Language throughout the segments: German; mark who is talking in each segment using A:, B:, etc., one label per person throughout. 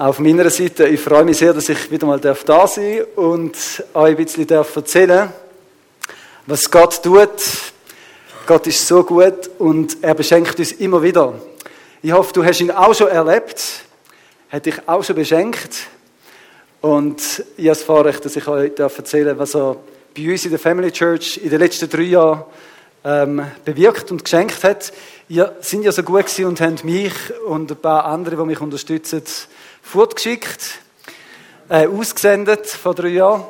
A: Auf meiner Seite, ich freue mich sehr, dass ich wieder mal da sein darf und euch ein bisschen erzählen was Gott tut. Gott ist so gut und er beschenkt uns immer wieder. Ich hoffe, du hast ihn auch schon erlebt, hat dich auch schon beschenkt und ich habe das Vorrecht, dass ich euch erzählen darf, was er bei uns in der Family Church in den letzten drei Jahren ähm, bewirkt und geschenkt hat. Ihr sind ja so gut gewesen und haben mich und ein paar andere, die mich unterstützen, fortgeschickt, äh, ausgesendet vor drei Jahren.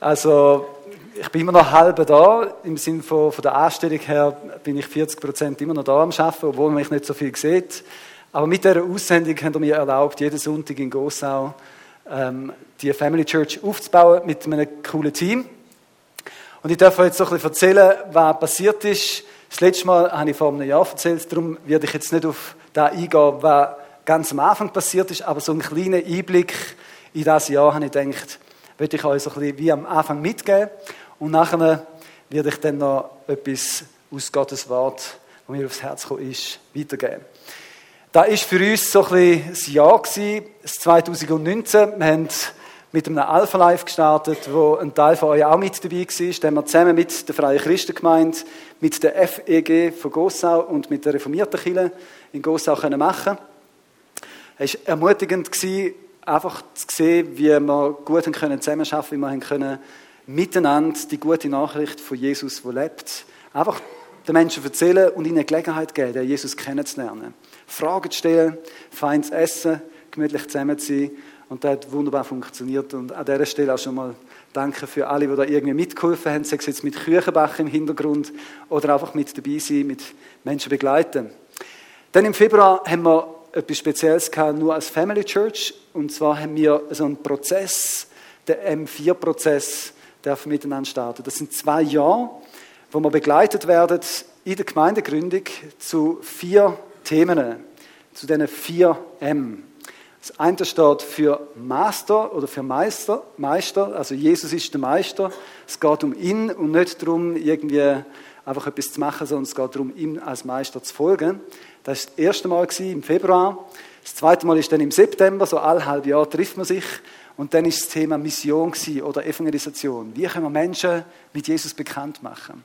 A: Also ich bin immer noch halb da, im Sinne von, von der Anstellung her bin ich 40 Prozent immer noch da am Arbeiten, obwohl man mich nicht so viel sieht. Aber mit dieser Aussendung haben mir erlaubt, jeden Sonntag in Gossau ähm, die Family Church aufzubauen mit einem coolen Team. Und ich darf euch jetzt so ein bisschen erzählen, was passiert ist. Das letzte Mal habe ich vor einem Jahr erzählt, darum werde ich jetzt nicht auf da eingehen, was ganz am Anfang passiert ist, aber so einen kleinen Einblick in das Jahr habe ich gedacht, würde ich euch so ein bisschen wie am Anfang mitgeben und nachher werde ich dann noch etwas aus Gottes Wort, das mir aufs Herz gekommen ist, weitergeben. Da ist für uns so ein bisschen das Jahr gewesen, das 2019. Wir haben mit einem Alpha Life gestartet, wo ein Teil von euch auch mit dabei war. Den wir zusammen mit der Freien Christengemeinde, mit der FEG von Gossau und mit der Reformierten Kirche in Gossau können machen es war ermutigend, einfach zu sehen, wie wir gut zusammenarbeiten können, wie wir können miteinander die gute Nachricht von Jesus, der lebt, einfach den Menschen erzählen und ihnen Gelegenheit geben, Jesus kennenzulernen. Fragen zu stellen, fein zu essen, gemütlich zusammen zu sein. Und das hat wunderbar funktioniert. Und an dieser Stelle auch schon mal danke für alle, die da irgendwie mitgeholfen haben, sei es jetzt mit Küchenbach im Hintergrund oder einfach mit dabei sein, mit Menschen begleiten. Dann im Februar haben wir etwas Spezielles gehabt, nur als Family Church. Und zwar haben wir so einen Prozess, der M4-Prozess, der miteinander starten. Das sind zwei Jahre, wo wir begleitet werden in der Gemeindegründung zu vier Themen, zu diesen vier M. Das eine steht für Master oder für Meister, Meister, also Jesus ist der Meister. Es geht um ihn und nicht darum, irgendwie einfach etwas zu machen, sondern es geht darum, ihm als Meister zu folgen. Das war das erste Mal im Februar. Das zweite Mal ist dann im September, so alle halb Jahr trifft man sich. Und dann ist das Thema Mission oder Evangelisation. Wie können wir Menschen mit Jesus bekannt machen?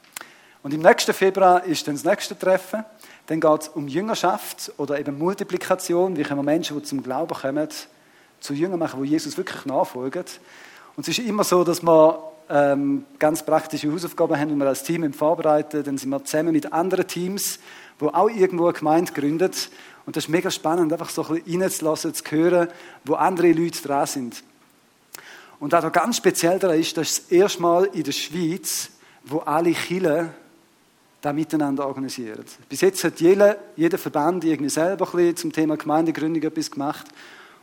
A: Und im nächsten Februar ist dann das nächste Treffen. Dann geht es um Jüngerschaft oder eben Multiplikation. Wie können wir Menschen, die zum Glauben kommen, zu Jüngern machen, wo Jesus wirklich nachfolgen? Und es ist immer so, dass wir ähm, ganz praktische Hausaufgaben haben, die wir als Team vorbereiten. Dann sind wir zusammen mit anderen Teams wo auch irgendwo eine Gemeinde gründet. Und das ist mega spannend, einfach so ein bisschen reinzulassen, zu hören, wo andere Leute dran sind. Und was ganz speziell daran ist, das ist das erste Mal in der Schweiz, wo alle Kirchen da miteinander organisieren. Bis jetzt hat jeder, jeder Verband irgendwie selber ein zum Thema Gemeindegründung etwas gemacht.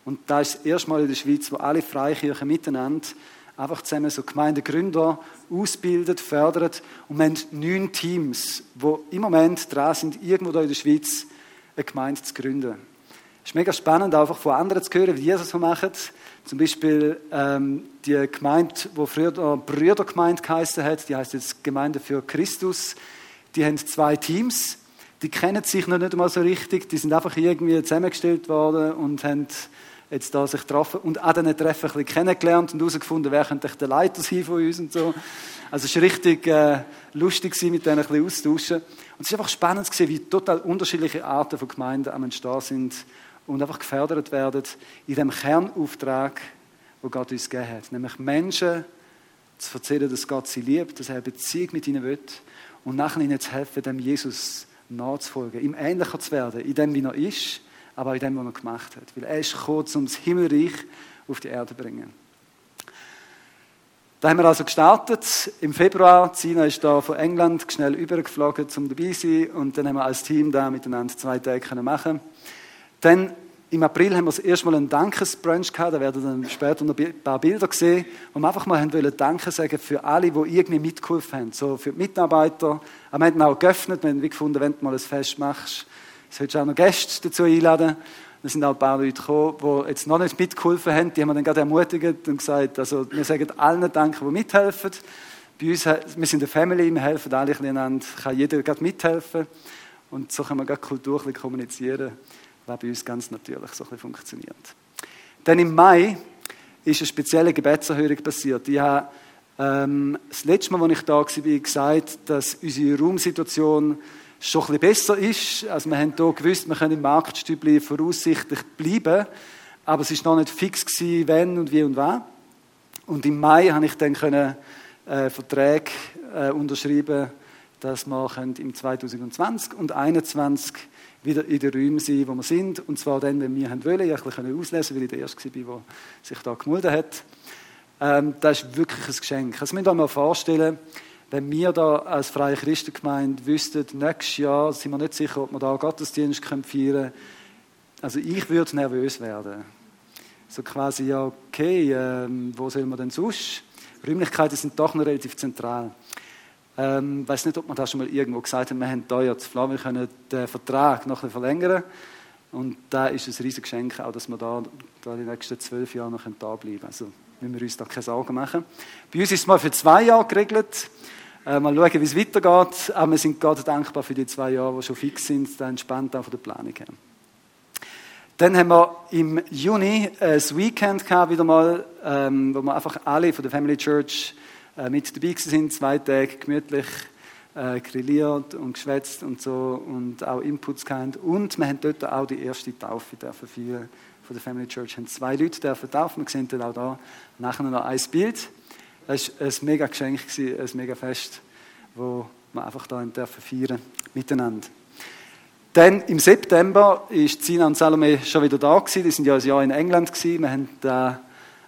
A: Und da ist das erste Mal in der Schweiz, wo alle Freikirchen miteinander einfach zusammen so Gemeindegründer ausbildet, fördert. Und wir haben neun Teams, die im Moment dran sind, irgendwo da in der Schweiz eine Gemeinde zu gründen. Es ist mega spannend, einfach von anderen zu hören, wie die das so machen. Zum Beispiel ähm, die Gemeinde, die früher Brüdergemeinde geheißen hat, die heißt jetzt Gemeinde für Christus. Die haben zwei Teams, die kennen sich noch nicht einmal so richtig, die sind einfach irgendwie zusammengestellt worden und haben jetzt da sich getroffen und an diesen Treffen ein bisschen kennengelernt und herausgefunden, wer könnte der Leiter sein von uns und so. Also es war richtig äh, lustig, mit denen ein bisschen austauschen. Und es ist einfach spannend sehen, wie total unterschiedliche Arten von Gemeinden am Entstehen sind und einfach gefördert werden in dem Kernauftrag, wo Gott uns gegeben hat. Nämlich Menschen zu erzählen, dass Gott sie liebt, dass er eine Beziehung mit ihnen will und nachher ihnen zu helfen, dem Jesus nachzufolgen, ihm ähnlicher zu werden, in dem, wie er ist aber in dem, was er gemacht hat. Weil er ist gekommen, um das Himmelreich auf die Erde zu bringen. Da haben wir also gestartet im Februar. Sina ist da von England schnell übergeflogen, um dabei zu sein. Und dann haben wir als Team da miteinander zwei Tage machen Dann im April haben wir das erste Mal einen Dankesbrunch gehabt. Da werden dann später noch ein paar Bilder sehen, wo wir einfach mal haben wollen Danke sagen für alle, die irgendwie mitgeholfen haben. So für die Mitarbeiter. Aber wir haben auch geöffnet. Wir haben gefunden, wenn du mal ein Fest machst, Solltest auch noch Gäste dazu einladen. Da sind auch ein paar Leute gekommen, die jetzt noch nicht mitgeholfen haben. Die haben wir dann gerade ermutigt und gesagt, also wir sagen allen Danke, die mithelfen. Bei uns, wir sind eine Family, wir helfen alle einander, kann jeder gerade mithelfen. Und so können wir gerade Kultur kommunizieren. was bei uns ganz natürlich so ein funktioniert. Dann im Mai ist eine spezielle Gebetserhörung passiert. Ich habe ähm, das letzte Mal, als ich da war, gesagt, dass unsere Raumsituation schon ein besser ist. Also wir haben hier gewusst, wir können im Marktstübli voraussichtlich bleiben, aber es ist noch nicht fix gewesen, wenn und wie und wann. Und im Mai habe ich dann können, äh, Verträge äh, unterschreiben, dass wir im 2020 und 2021 wieder in den Räumen sein, wo wir sind. Und zwar dann, wenn wir wollen. Ich konnte auslesen, weil ich der Erste war, der sich da gemeldet hat. Ähm, das ist wirklich ein Geschenk. Das müsst ihr euch mal vorstellen, wenn wir da als Freie Christengemeinde wüssten, nächstes Jahr sind wir nicht sicher, ob wir da Gottesdienst feiern können. Also ich würde nervös werden. So quasi, ja, okay, ähm, wo sollen wir denn sonst? Räumlichkeiten sind doch noch relativ zentral. Ähm, ich weiß nicht, ob man das schon mal irgendwo gesagt hat, wir haben hier ja zu Flamme, können den Vertrag noch ein verlängern. Und da ist ein riesiges Geschenk, auch, dass wir da, da die nächsten zwölf Jahre noch da bleiben können. Also müssen wir uns da keine Sorgen machen. Bei uns ist es mal für zwei Jahre geregelt. Äh, mal schauen, wie es weitergeht. Aber wir sind Gott dankbar für die zwei Jahre, die schon fix sind, da entspannt auch von der Planung her. Dann haben wir im Juni ein Weekend gehabt, wieder mal, ähm, wo wir einfach alle von der Family Church äh, mit dabei sind, zwei Tage gemütlich äh, grilliert und geschwätzt und so und auch Inputs gehabt. Und wir haben dort auch die erste Taufe dürfen von der Family Church. Haben zwei Leute dürfen taufen. Wir sehen dann auch da nachher noch ein Bild. Das war ein mega Geschenk, ein mega Fest, wo wir einfach da dürfen feiern miteinander. Dann im September ist Zina und Salome schon wieder da gewesen. Die sind ja ein Jahr in England gewesen. Wir haben da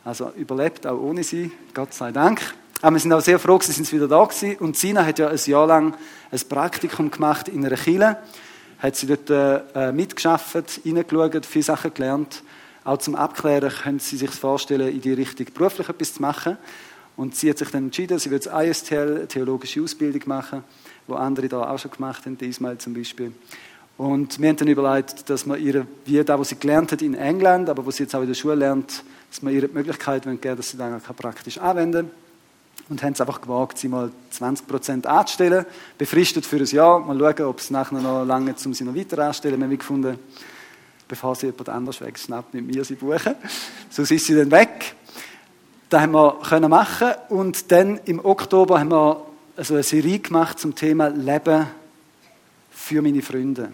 A: also überlebt, auch ohne sie. Gott sei Dank. Aber wir sind auch sehr froh, dass sie wieder da gewesen. Und Sina hat ja ein Jahr lang ein Praktikum gemacht in einer Kille. Hat sie dort äh, mitgeschafft, reingeschaut, viele Sachen gelernt. Auch zum Abklären können sie sich vorstellen, in die Richtung beruflich etwas zu machen. Und sie hat sich dann entschieden, sie wird das ISTL, theologische Ausbildung machen, wo andere da auch schon gemacht haben, Ismail zum Beispiel. Und wir haben dann überlegt, dass wir ihr, wie da, was sie gelernt hat in England, aber was sie jetzt auch in der Schule lernt, dass wir ihr die Möglichkeit geben, dass sie dann praktisch anwenden kann und haben es einfach gewagt, sie mal 20 anzustellen, befristet für ein Jahr. Mal schauen, ob es nachher noch lange um sie noch weiter anstellen. Wir haben gefunden, bevor sie jemand anders wegschnappt, mit mir sie buchen. So ist sie dann weg. Das haben wir können machen und dann im Oktober haben wir also eine Serie gemacht zum Thema Leben für meine Freunde.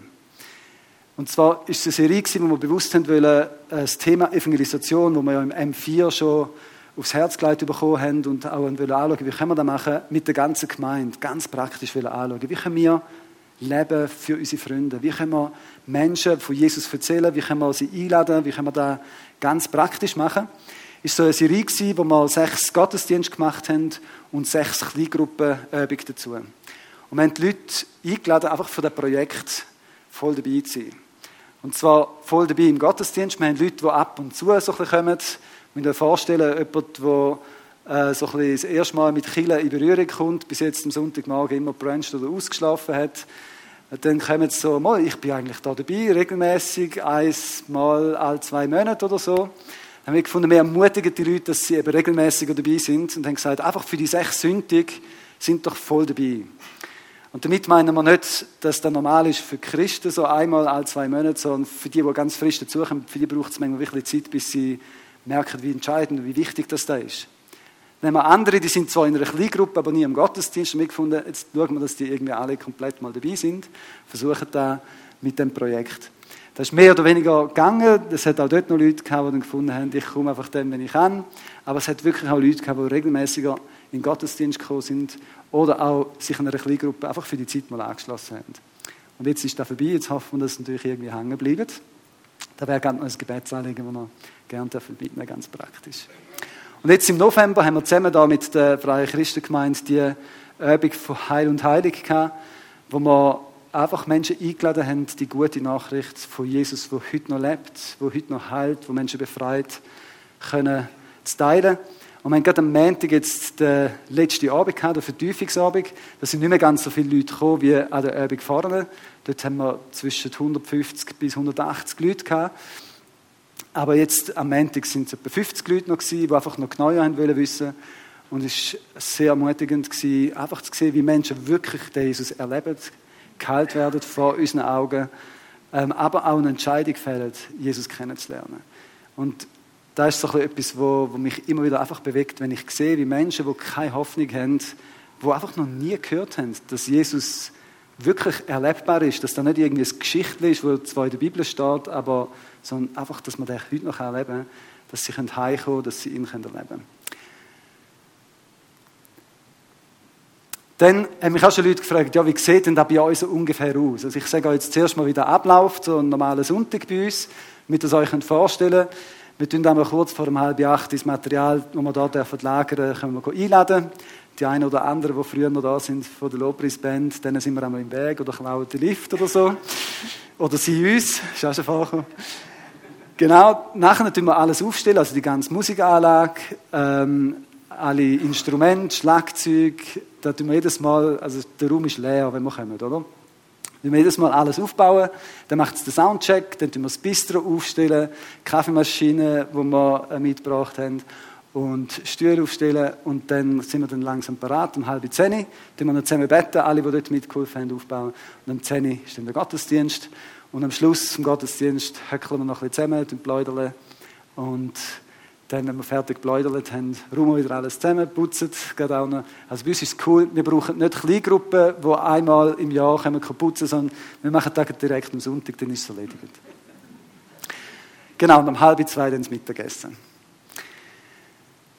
A: Und zwar ist es eine Serie, wo wir bewusst haben wollen, das Thema Evangelisation, wo wir ja im M4 schon aufs Herz gelegt bekommen haben und auch anschauen, wie können wir das machen mit der ganzen Gemeinde, ganz praktisch anschauen. Wie können wir leben für unsere Freunde? Wie können wir Menschen von Jesus erzählen? Wie können wir sie einladen? Wie können wir das ganz praktisch machen? War so eine Serie, wo wir sechs Gottesdienste gemacht haben und sechs Kleingruppenübungen dazu. Und wir haben die Leute eingeladen, einfach für das Projekt voll dabei zu sein. Und zwar voll dabei im Gottesdienst. Wir haben Leute, die ab und zu so ein bisschen kommen, ich mir vorstellen, jemand, der äh, so ein das erste Mal mit Chile in Berührung kommt, bis jetzt am Sonntagmorgen immer bruncht oder ausgeschlafen hat, dann kommen sie so, mal, ich bin eigentlich da dabei, regelmäßig, einmal alle zwei Monate oder so. Haben wir gefunden, wir ermutigen die Leute, dass sie eben regelmäßiger dabei sind und haben gesagt, einfach für die sechs Sündig sind doch voll dabei. Und damit meinen wir nicht, dass das normal ist für Christen, so einmal alle zwei Monate, sondern für die, die ganz frisch dazukommen, für die braucht es manchmal wirklich Zeit, bis sie merken, wie entscheidend und wie wichtig das da ist. Dann haben wir andere, die sind zwar in einer Kleingruppe, aber nie im Gottesdienst. Und wir gefunden, jetzt schauen wir, dass die irgendwie alle komplett mal dabei sind. Versuchen da mit dem Projekt. Das ist mehr oder weniger gegangen. Es hat auch dort noch Leute gehabt, die dann gefunden haben, ich komme einfach dann, wenn ich kann. Aber es hat wirklich auch Leute gehabt, die regelmäßiger in den Gottesdienst gekommen sind oder auch sich in einer Kleingruppe einfach für die Zeit mal angeschlossen haben. Und jetzt ist das vorbei. Jetzt hoffen wir, dass es natürlich irgendwie hängen bleibt. Da wäre gerne noch ein Gebetsanliegen, das wir gerne mitnehmen ganz praktisch. Und jetzt im November haben wir zusammen da mit der Freien Christengemeinde die Übung von Heil und Heilig gehabt, wo wir einfach Menschen eingeladen haben, die gute Nachricht von Jesus, wo heute noch lebt, wo heute noch heilt, wo Menschen befreit, können zu teilen. Und wir haben gerade am Montag jetzt den letzten Abend gehabt, den Vertiefungsabend. Da sind nicht mehr ganz so viele Leute gekommen wie an der Abend vorne. Dort haben wir zwischen 150 bis 180 Leute gehabt. Aber jetzt am Montag sind es etwa 50 Leute noch gewesen, die einfach noch genauer haben wollen wissen. Und es war sehr ermutigend, gewesen, einfach zu sehen, wie Menschen wirklich den Jesus erleben, geheilt werden vor unseren Augen, ähm, aber auch eine Entscheidung fällen, Jesus kennenzulernen. Und das ist so etwas, wo, wo mich immer wieder einfach bewegt, wenn ich sehe, wie Menschen, die keine Hoffnung haben, die einfach noch nie gehört haben, dass Jesus wirklich erlebbar ist, dass da nicht irgendwie eine Geschichte ist, wo zwar in der Bibel steht, aber sondern einfach, dass man den heute noch erleben dass sie heimkommen können, dass sie ihn erleben können. Dann haben mich auch schon Leute gefragt, ja, wie sieht denn das bei uns so ungefähr aus? Also ich sage jetzt zuerst mal, wie der abläuft, so ein normaler Sonntag bei uns, damit ihr es euch vorstellen könnt. Wir tun einmal kurz vor dem halb acht das Material, das wir hier dürfen lagern, können wir einladen. Die einen oder anderen, die früher noch da sind von der Lobpreisband, denen sind wir einmal im Weg oder klauen den Lift oder so. Oder sie uns, ist auch schon vorgekommen. Genau, nachher tun wir alles aufstellen, also die ganze Musikanlage, ähm, alle Instrumente, Schlagzeug, da tun wir jedes Mal, also der Raum ist leer, wenn wir kommen, oder? Wenn wir jedes Mal alles aufbauen, dann macht es den Soundcheck, dann tun wir das Bistro aufstellen, Kaffeemaschine, die wir äh, mitgebracht haben, und Stühle aufstellen und dann sind wir dann langsam parat, um halb zehn, dann wir noch zusammen beten, alle, die dort mitgeholfen haben, aufbauen, und um zehn ist dann der Gottesdienst. Und am Schluss vom Gottesdienst höckeln wir noch ein bisschen zusammen, pläudern und dann, wenn wir fertig gebläudert haben, räumen wir wieder alles zusammen, putzen, geht auch noch. Also bei uns ist es cool, wir brauchen nicht Kleingruppen, die einmal im Jahr können putzen sondern wir machen das direkt am Sonntag, dann ist es erledigt. Genau, und um halb zwei dann das Mittagessen.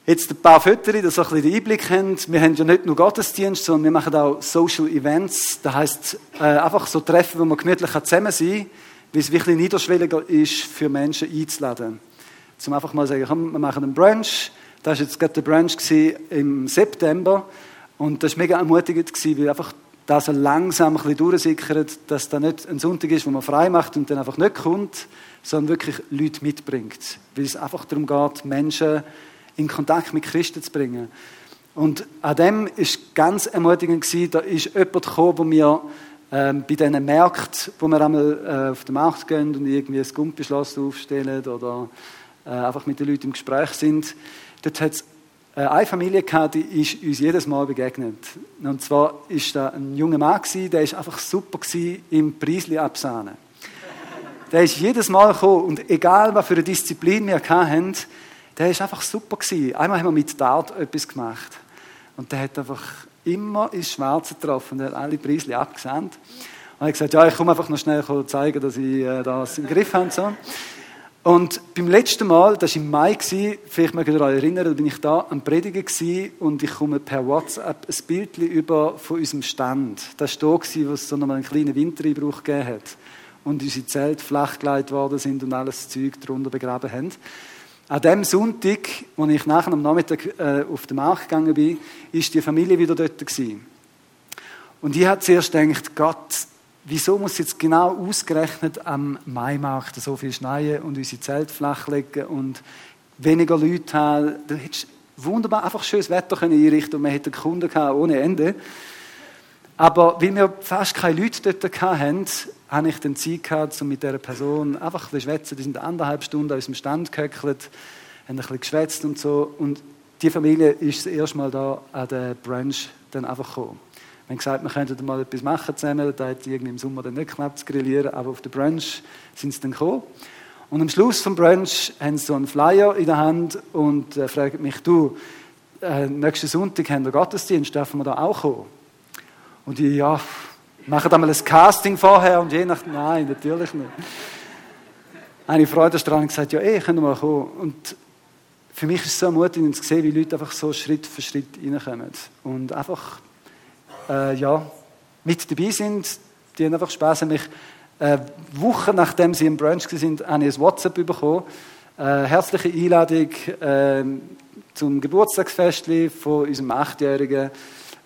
A: Jetzt ein paar Fotos, dass ihr ein bisschen den Einblick habt. Wir haben ja nicht nur Gottesdienst, sondern wir machen auch Social Events. Das heisst, äh, einfach so Treffen, wo man gemütlich zusammen sein kann, weil es wirklich niederschwelliger ist, für Menschen einzuladen zum einfach mal sagen, komm, wir machen einen Brunch. Das war jetzt gerade der Brunch im September. Und das war mega ermutigend, weil einfach das so langsam ein bisschen durchsickert, dass da nicht ein Sonntag ist, wo man frei macht und dann einfach nicht kommt, sondern wirklich Leute mitbringt. Weil es einfach darum geht, Menschen in Kontakt mit Christen zu bringen. Und an dem war ganz ermutigend, da ist jemand gekommen, der mir ähm, bei diesen Märkten, wo wir einmal äh, auf den Markt gehen und irgendwie ein Gumpischloss aufstellen oder äh, einfach mit den Leuten im Gespräch sind. Dort hat es äh, eine Familie gehabt, die ist uns jedes Mal begegnet. Und zwar ist da ein junger Mann gewesen, der ist einfach super gewesen im Preisli absahnen. Der ist jedes Mal gekommen und egal was für eine Disziplin wir hatten, der ist einfach super gewesen. Einmal haben wir mit Dart etwas gemacht und der hat einfach immer ins Schwarze getroffen und hat alle Preisli abgesandt. Und er hat gesagt, ja, ich komme einfach noch schnell zeigen, dass ich äh, das im Griff habe. So. Und beim letzten Mal, das war im Mai, vielleicht mögt ihr euch erinnern, da bin ich da am Predigen und ich komme per WhatsApp ein Bild über von unserem Stand. Das war da, wo es so noch einen kleinen Wintereinbruch gegeben hat. Und unsere Zelte flachgelegt worden sind und alles Zeug darunter begraben haben. An dem Sonntag, als ich nachher am Nachmittag äh, auf den Markt gegangen bin, ist die Familie wieder dort gewesen. Und ich habe zuerst gedacht, Gott, wieso muss jetzt genau ausgerechnet am Maimarkt so viel schneien und unsere Zelt flachlegen und weniger Leute haben? Da hättest du wunderbar einfach schönes Wetter einrichten und man hätte Kunden gehabt ohne Ende. Aber weil wir fast keine Leute dort hatten, habe ich den Zeit gehabt, um mit dieser Person einfach ein bisschen schwätzen. Die sind anderthalb Stunden an unserem Stand gehöckelt, haben ein bisschen geschwätzt und so. Und die Familie ist das erste Mal da an der Brunch dann einfach gekommen. Wir haben gesagt, wir könnten mal etwas machen zusammen. Da hat irgendwie im Sommer dann nicht geklappt zu grillieren, aber auf den Brunch sind sie dann gekommen. Und am Schluss vom Brunch haben sie so einen Flyer in der Hand und äh, fragen mich, du, äh, nächsten Sonntag haben wir Gottesdienst, dürfen wir da auch kommen? Und ich, ja, machen da mal ein Casting vorher und je nach, nein, natürlich nicht. Eine Freude daran gesagt, ja, eh, können wir mal kommen. Und für mich ist es so ermutigend zu sehen, wie Leute einfach so Schritt für Schritt reinkommen. Und einfach äh, ja, mit dabei sind. Die haben einfach. Haben mich, äh, Wochen nachdem sie im Brunch sind, habe ich ein WhatsApp bekommen. Äh, herzliche Einladung äh, zum Geburtstagsfest von unserem Achtjährigen.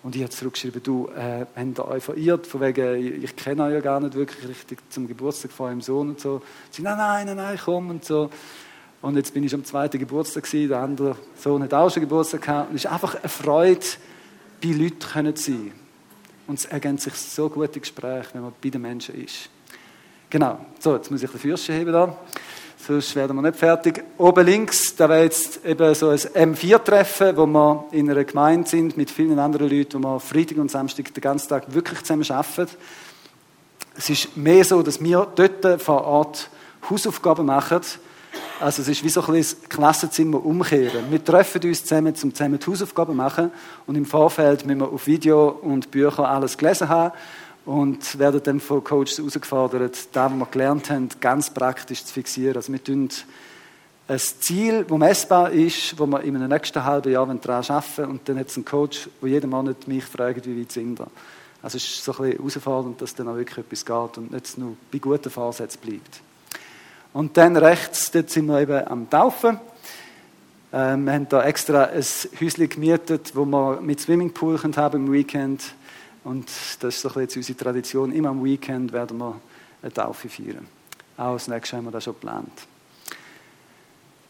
A: Und ich habe zurückgeschrieben, du, äh, habt ihr euch verirrt, von wegen, ich, ich kenne euch ja gar nicht wirklich richtig zum Geburtstag von eurem Sohn und so. Sie, nein, nein, nein, nein, komm und so. Und jetzt bin ich am zweiten Geburtstag gewesen, der andere Sohn hat auch schon Geburtstag gehabt. Und es ist einfach eine Freude, bei Leuten zu sein. Und es ergänzt sich so gute Gespräche, wenn man bei den Menschen ist. Genau. So, jetzt muss ich den Fürsten heben da. Sonst werden wir nicht fertig. Oben links, da wäre jetzt eben so ein M4-Treffen, wo wir in einer Gemeinde sind mit vielen anderen Leuten, wo wir Freitag und Samstag den ganzen Tag wirklich zusammen arbeiten. Es ist mehr so, dass wir dort vor Ort Hausaufgaben machen. Also es ist wie so ein das Klassenzimmer umkehren. Wir treffen uns zusammen, um zusammen die Hausaufgaben zu machen und im Vorfeld müssen wir auf Video und Bücher alles gelesen haben und werden dann von Coaches herausgefordert, das, was wir gelernt haben, ganz praktisch zu fixieren. Also wir tun ein Ziel, das messbar ist, wo wir in einem nächsten halben Jahr daran arbeiten und dann hat es einen Coach, der jeden Monat mich fragt, wie weit sind wir. Also es ist so ein bisschen herausfordernd, dass dann auch wirklich etwas geht und nicht nur bei guten Vorsätzen bleibt. Und dann rechts, dort sind wir eben am Taufen. Ähm, wir haben da extra ein Häuschen gemietet, wo wir mit Swimmingpool haben im Weekend. Und das ist so ein bisschen unsere Tradition. Immer am Weekend werden wir eine Taufe feiern. Auch das nächste haben wir das schon geplant.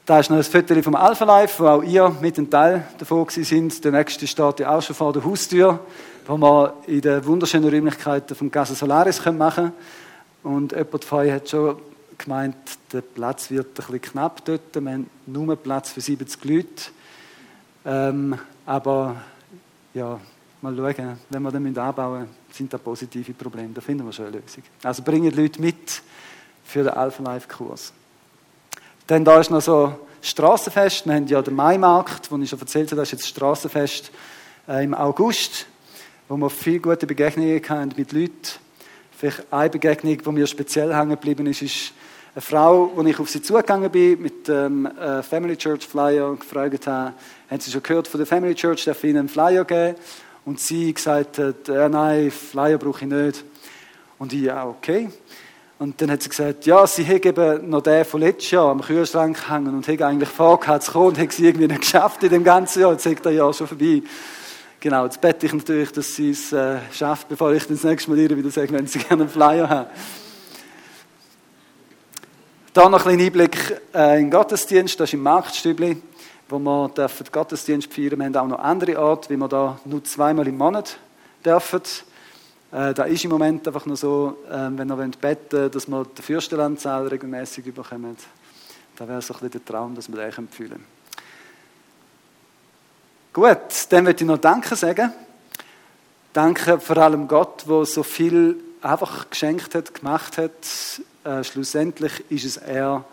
A: Da ist noch ein Foto vom Alpha Life, wo auch ihr mit einem Teil davon sind. Der nächste steht ja auch schon vor der Haustür, wo wir in den wunderschönen Räumlichkeiten vom Casa Solaris machen können. Und jemand von euch hat schon gemeint, der Platz wird ein bisschen knapp dort. Wir haben nur Platz für 70 Leute. Ähm, aber ja, mal schauen, wenn wir dann anbauen sind da positive Probleme. Da finden wir schon eine Lösung. Also bringen Leute mit für den Alpha Life Kurs. Dann da ist noch so Straßenfest. Wir haben ja den Maimarkt, wo ich schon erzählt habe, das ist jetzt das Straßenfest äh, im August, wo wir viele gute Begegnungen hatten mit Leuten. Vielleicht eine Begegnung, die mir speziell hängen geblieben ist, ist eine Frau, als ich auf sie zugegangen bin, mit dem äh, Family Church Flyer und gefragt habe, haben Sie schon gehört von der Family Church, darf ich Ihnen einen Flyer geben? Und sie gesagt hat, äh, nein, Flyer brauche ich nicht. Und ich, ja, okay. Und dann hat sie gesagt, ja, sie hätte eben noch den von letztes Jahr am Kühlschrank hängen und hätte eigentlich vorgehabt zu kommen und hätte sie irgendwie nicht geschafft in dem ganzen Jahr. Jetzt sagt er ja schon vorbei. Genau, jetzt bete ich natürlich, dass sie es äh, schafft, bevor ich das nächste Mal ihr wieder sage, wenn sie gerne einen Flyer haben. Da noch ein Einblick äh, in den Gottesdienst, das ist im Marktstübli, wo wir den Gottesdienst feiern. Wir haben auch noch andere Orte, wie wir da nur zweimal im Monat dürfen. Äh, da ist im Moment einfach nur so, äh, wenn ihr beten wollt, dass wir die Fürstenlandzahl regelmäßig bekommen. Da wäre so ein bisschen der Traum, dass wir das fühlen. Gut, dann möchte ich noch Danke sagen. Danke vor allem Gott, der so viel einfach geschenkt hat, gemacht hat. Äh, schlussendlich ist es er,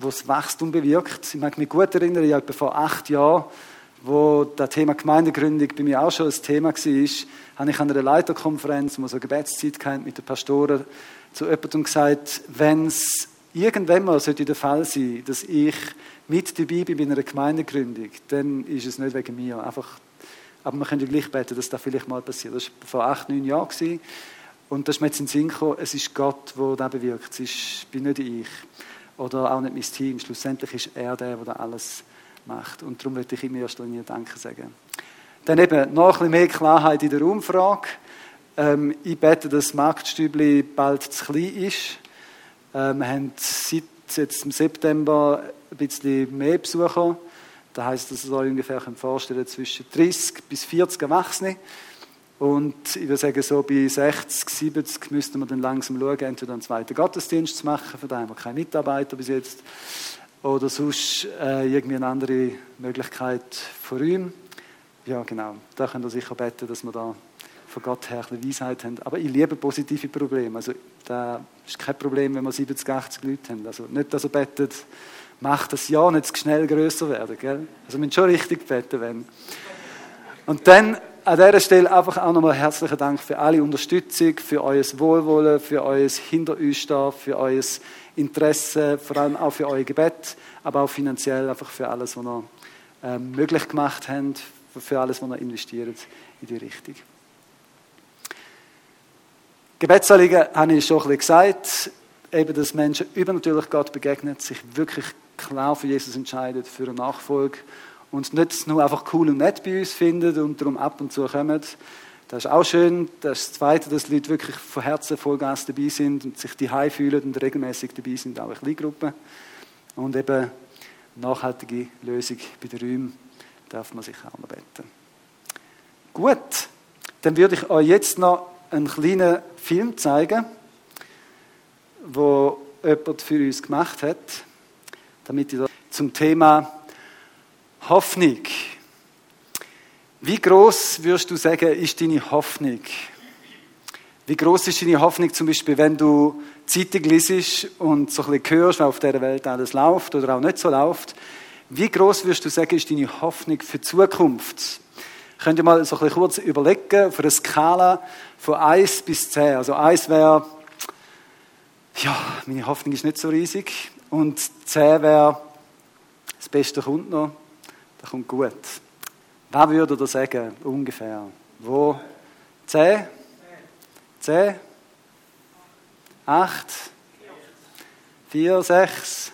A: der das Wachstum bewirkt. Ich mag mich gut erinnern, ich etwa vor acht Jahren wo das Thema Gemeindegründung bei mir auch schon ein Thema war, habe ich an einer Leiterkonferenz, wo so eine Gebetszeit hatte, mit den Pastoren, zu jemandem gesagt, wenn es irgendwann mal sollte der Fall sein, dass ich mit dabei bin bei einer Gemeindegründung, dann ist es nicht wegen mir. Einfach, aber man könnte gleich beten, dass das vielleicht mal passiert. Das war vor acht, neun Jahren. Und das ist mir jetzt in den Sinn gekommen, es ist Gott, der das bewirkt. Es ist, bin nicht ich. Oder auch nicht mein Team. Schlussendlich ist er der, der alles macht. Und darum möchte ich ihm erst Linie Danke sagen. Dann eben noch ein bisschen mehr Klarheit in der Umfrage. Ähm, ich bete, dass das Marktstübli bald zu klein ist. Ähm, wir haben seit jetzt im September ein bisschen mehr Besucher. Das heisst, dass ihr euch ungefähr vorstellen zwischen 30 bis 40 Erwachsene. Und ich würde sagen, so bei 60, 70 müssten wir dann langsam schauen, entweder einen zweiten Gottesdienst zu machen, für den haben wir keine Mitarbeiter bis jetzt, oder sonst äh, irgendwie eine andere Möglichkeit von ihm. Ja, genau. Da könnt ihr sicher beten, dass wir da von Gott her eine Weisheit haben. Aber ich liebe positive Probleme. Also, da ist kein Problem, wenn wir 70, 80 Leute haben. Also, nicht, dass er betet, macht das Ja nicht schnell größer werden. Gell? Also, wir müssen schon richtig beten, wenn. Und dann an dieser Stelle einfach auch nochmal herzlichen Dank für alle Unterstützung, für euer Wohlwollen, für euer Hinter uns für euer Interesse, vor allem auch für euer Gebet, aber auch finanziell einfach für alles, was ihr äh, möglich gemacht habt, für alles, was ihr investiert in die Richtung. Gebetsanliegen habe ich schon ein bisschen gesagt, eben, dass Menschen übernatürlich Gott begegnen, sich wirklich klar für Jesus entscheiden, für eine Nachfolge und nicht nur einfach cool und nett bei uns finden und darum ab und zu kommen. Das ist auch schön. Das, ist das Zweite, dass die Leute wirklich von Herzen Vollgas dabei sind und sich die fühlen und regelmäßig dabei sind, auch in Kleingruppen. Und eben nachhaltige Lösung bei den Räumen darf man sich auch noch beten. Gut, dann würde ich euch jetzt noch einen kleinen Film zeigen, wo jemand für uns gemacht hat, damit ich zum Thema Hoffnung. Wie groß würdest du sagen, ist deine Hoffnung? Wie groß ist deine Hoffnung zum Beispiel, wenn du Zeitung liest und so ein bisschen hörst, was auf dieser Welt alles läuft oder auch nicht so läuft? Wie groß würdest du sagen, ist deine Hoffnung für die Zukunft? Könnt ihr mal so ein bisschen kurz überlegen, auf einer Skala von 1 bis 10. Also 1 wäre, ja, meine Hoffnung ist nicht so riesig. Und 10 wäre, das Beste kommt noch, das kommt gut. Wer würde da sagen, ungefähr? Wo? 10? 10? 8? 4, 6?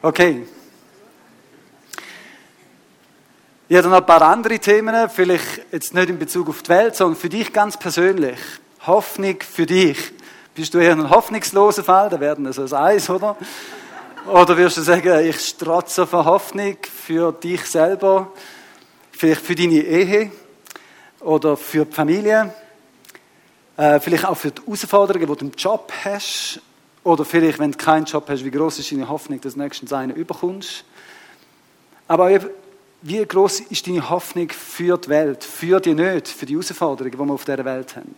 A: Okay. Ich habe noch ein paar andere Themen, vielleicht jetzt nicht in Bezug auf die Welt, sondern für dich ganz persönlich. Hoffnung für dich. Bist du eher ein hoffnungsloser Fall? Da werden also das Eis, oder? Oder wirst du sagen, ich strotze von Hoffnung für dich selber, vielleicht für deine Ehe oder für die Familie, äh, vielleicht auch für die Herausforderungen, die du im Job hast oder vielleicht, wenn du keinen Job hast, wie groß ist deine Hoffnung, dass du nächstens einen überkommst. Aber wie groß ist deine Hoffnung für die Welt, für die Nöte, für die Herausforderungen, die wir auf dieser Welt haben?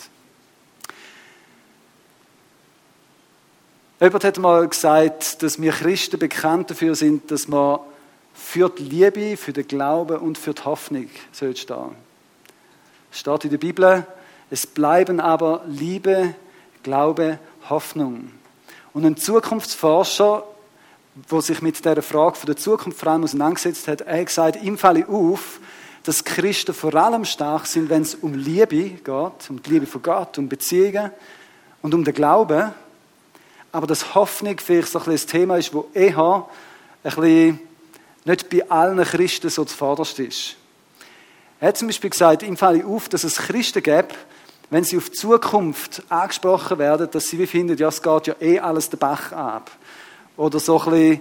A: Jemand hat mal gesagt, dass wir Christen bekannt dafür sind, dass wir für die Liebe, für den Glauben und für die Hoffnung stehen soll. Steht in der Bibel, es bleiben aber Liebe, Glaube, Hoffnung. Und ein Zukunftsforscher, der sich mit der Frage der Zukunft vor allem auseinandergesetzt hat, hat gesagt, ihm falle auf, dass Christen vor allem stark sind, wenn es um Liebe geht, um die Liebe von Gott, um Beziehungen und um den Glauben. Aber dass Hoffnung vielleicht so ein, ein Thema ist, wo eher ein bisschen nicht bei allen Christen so zuvorderst ist. Er hat zum Beispiel gesagt, ihm falle auf, dass es Christen gibt, wenn sie auf die Zukunft angesprochen werden, dass sie wie finden, ja, es geht ja eh alles den Bach ab. Oder so ein bisschen,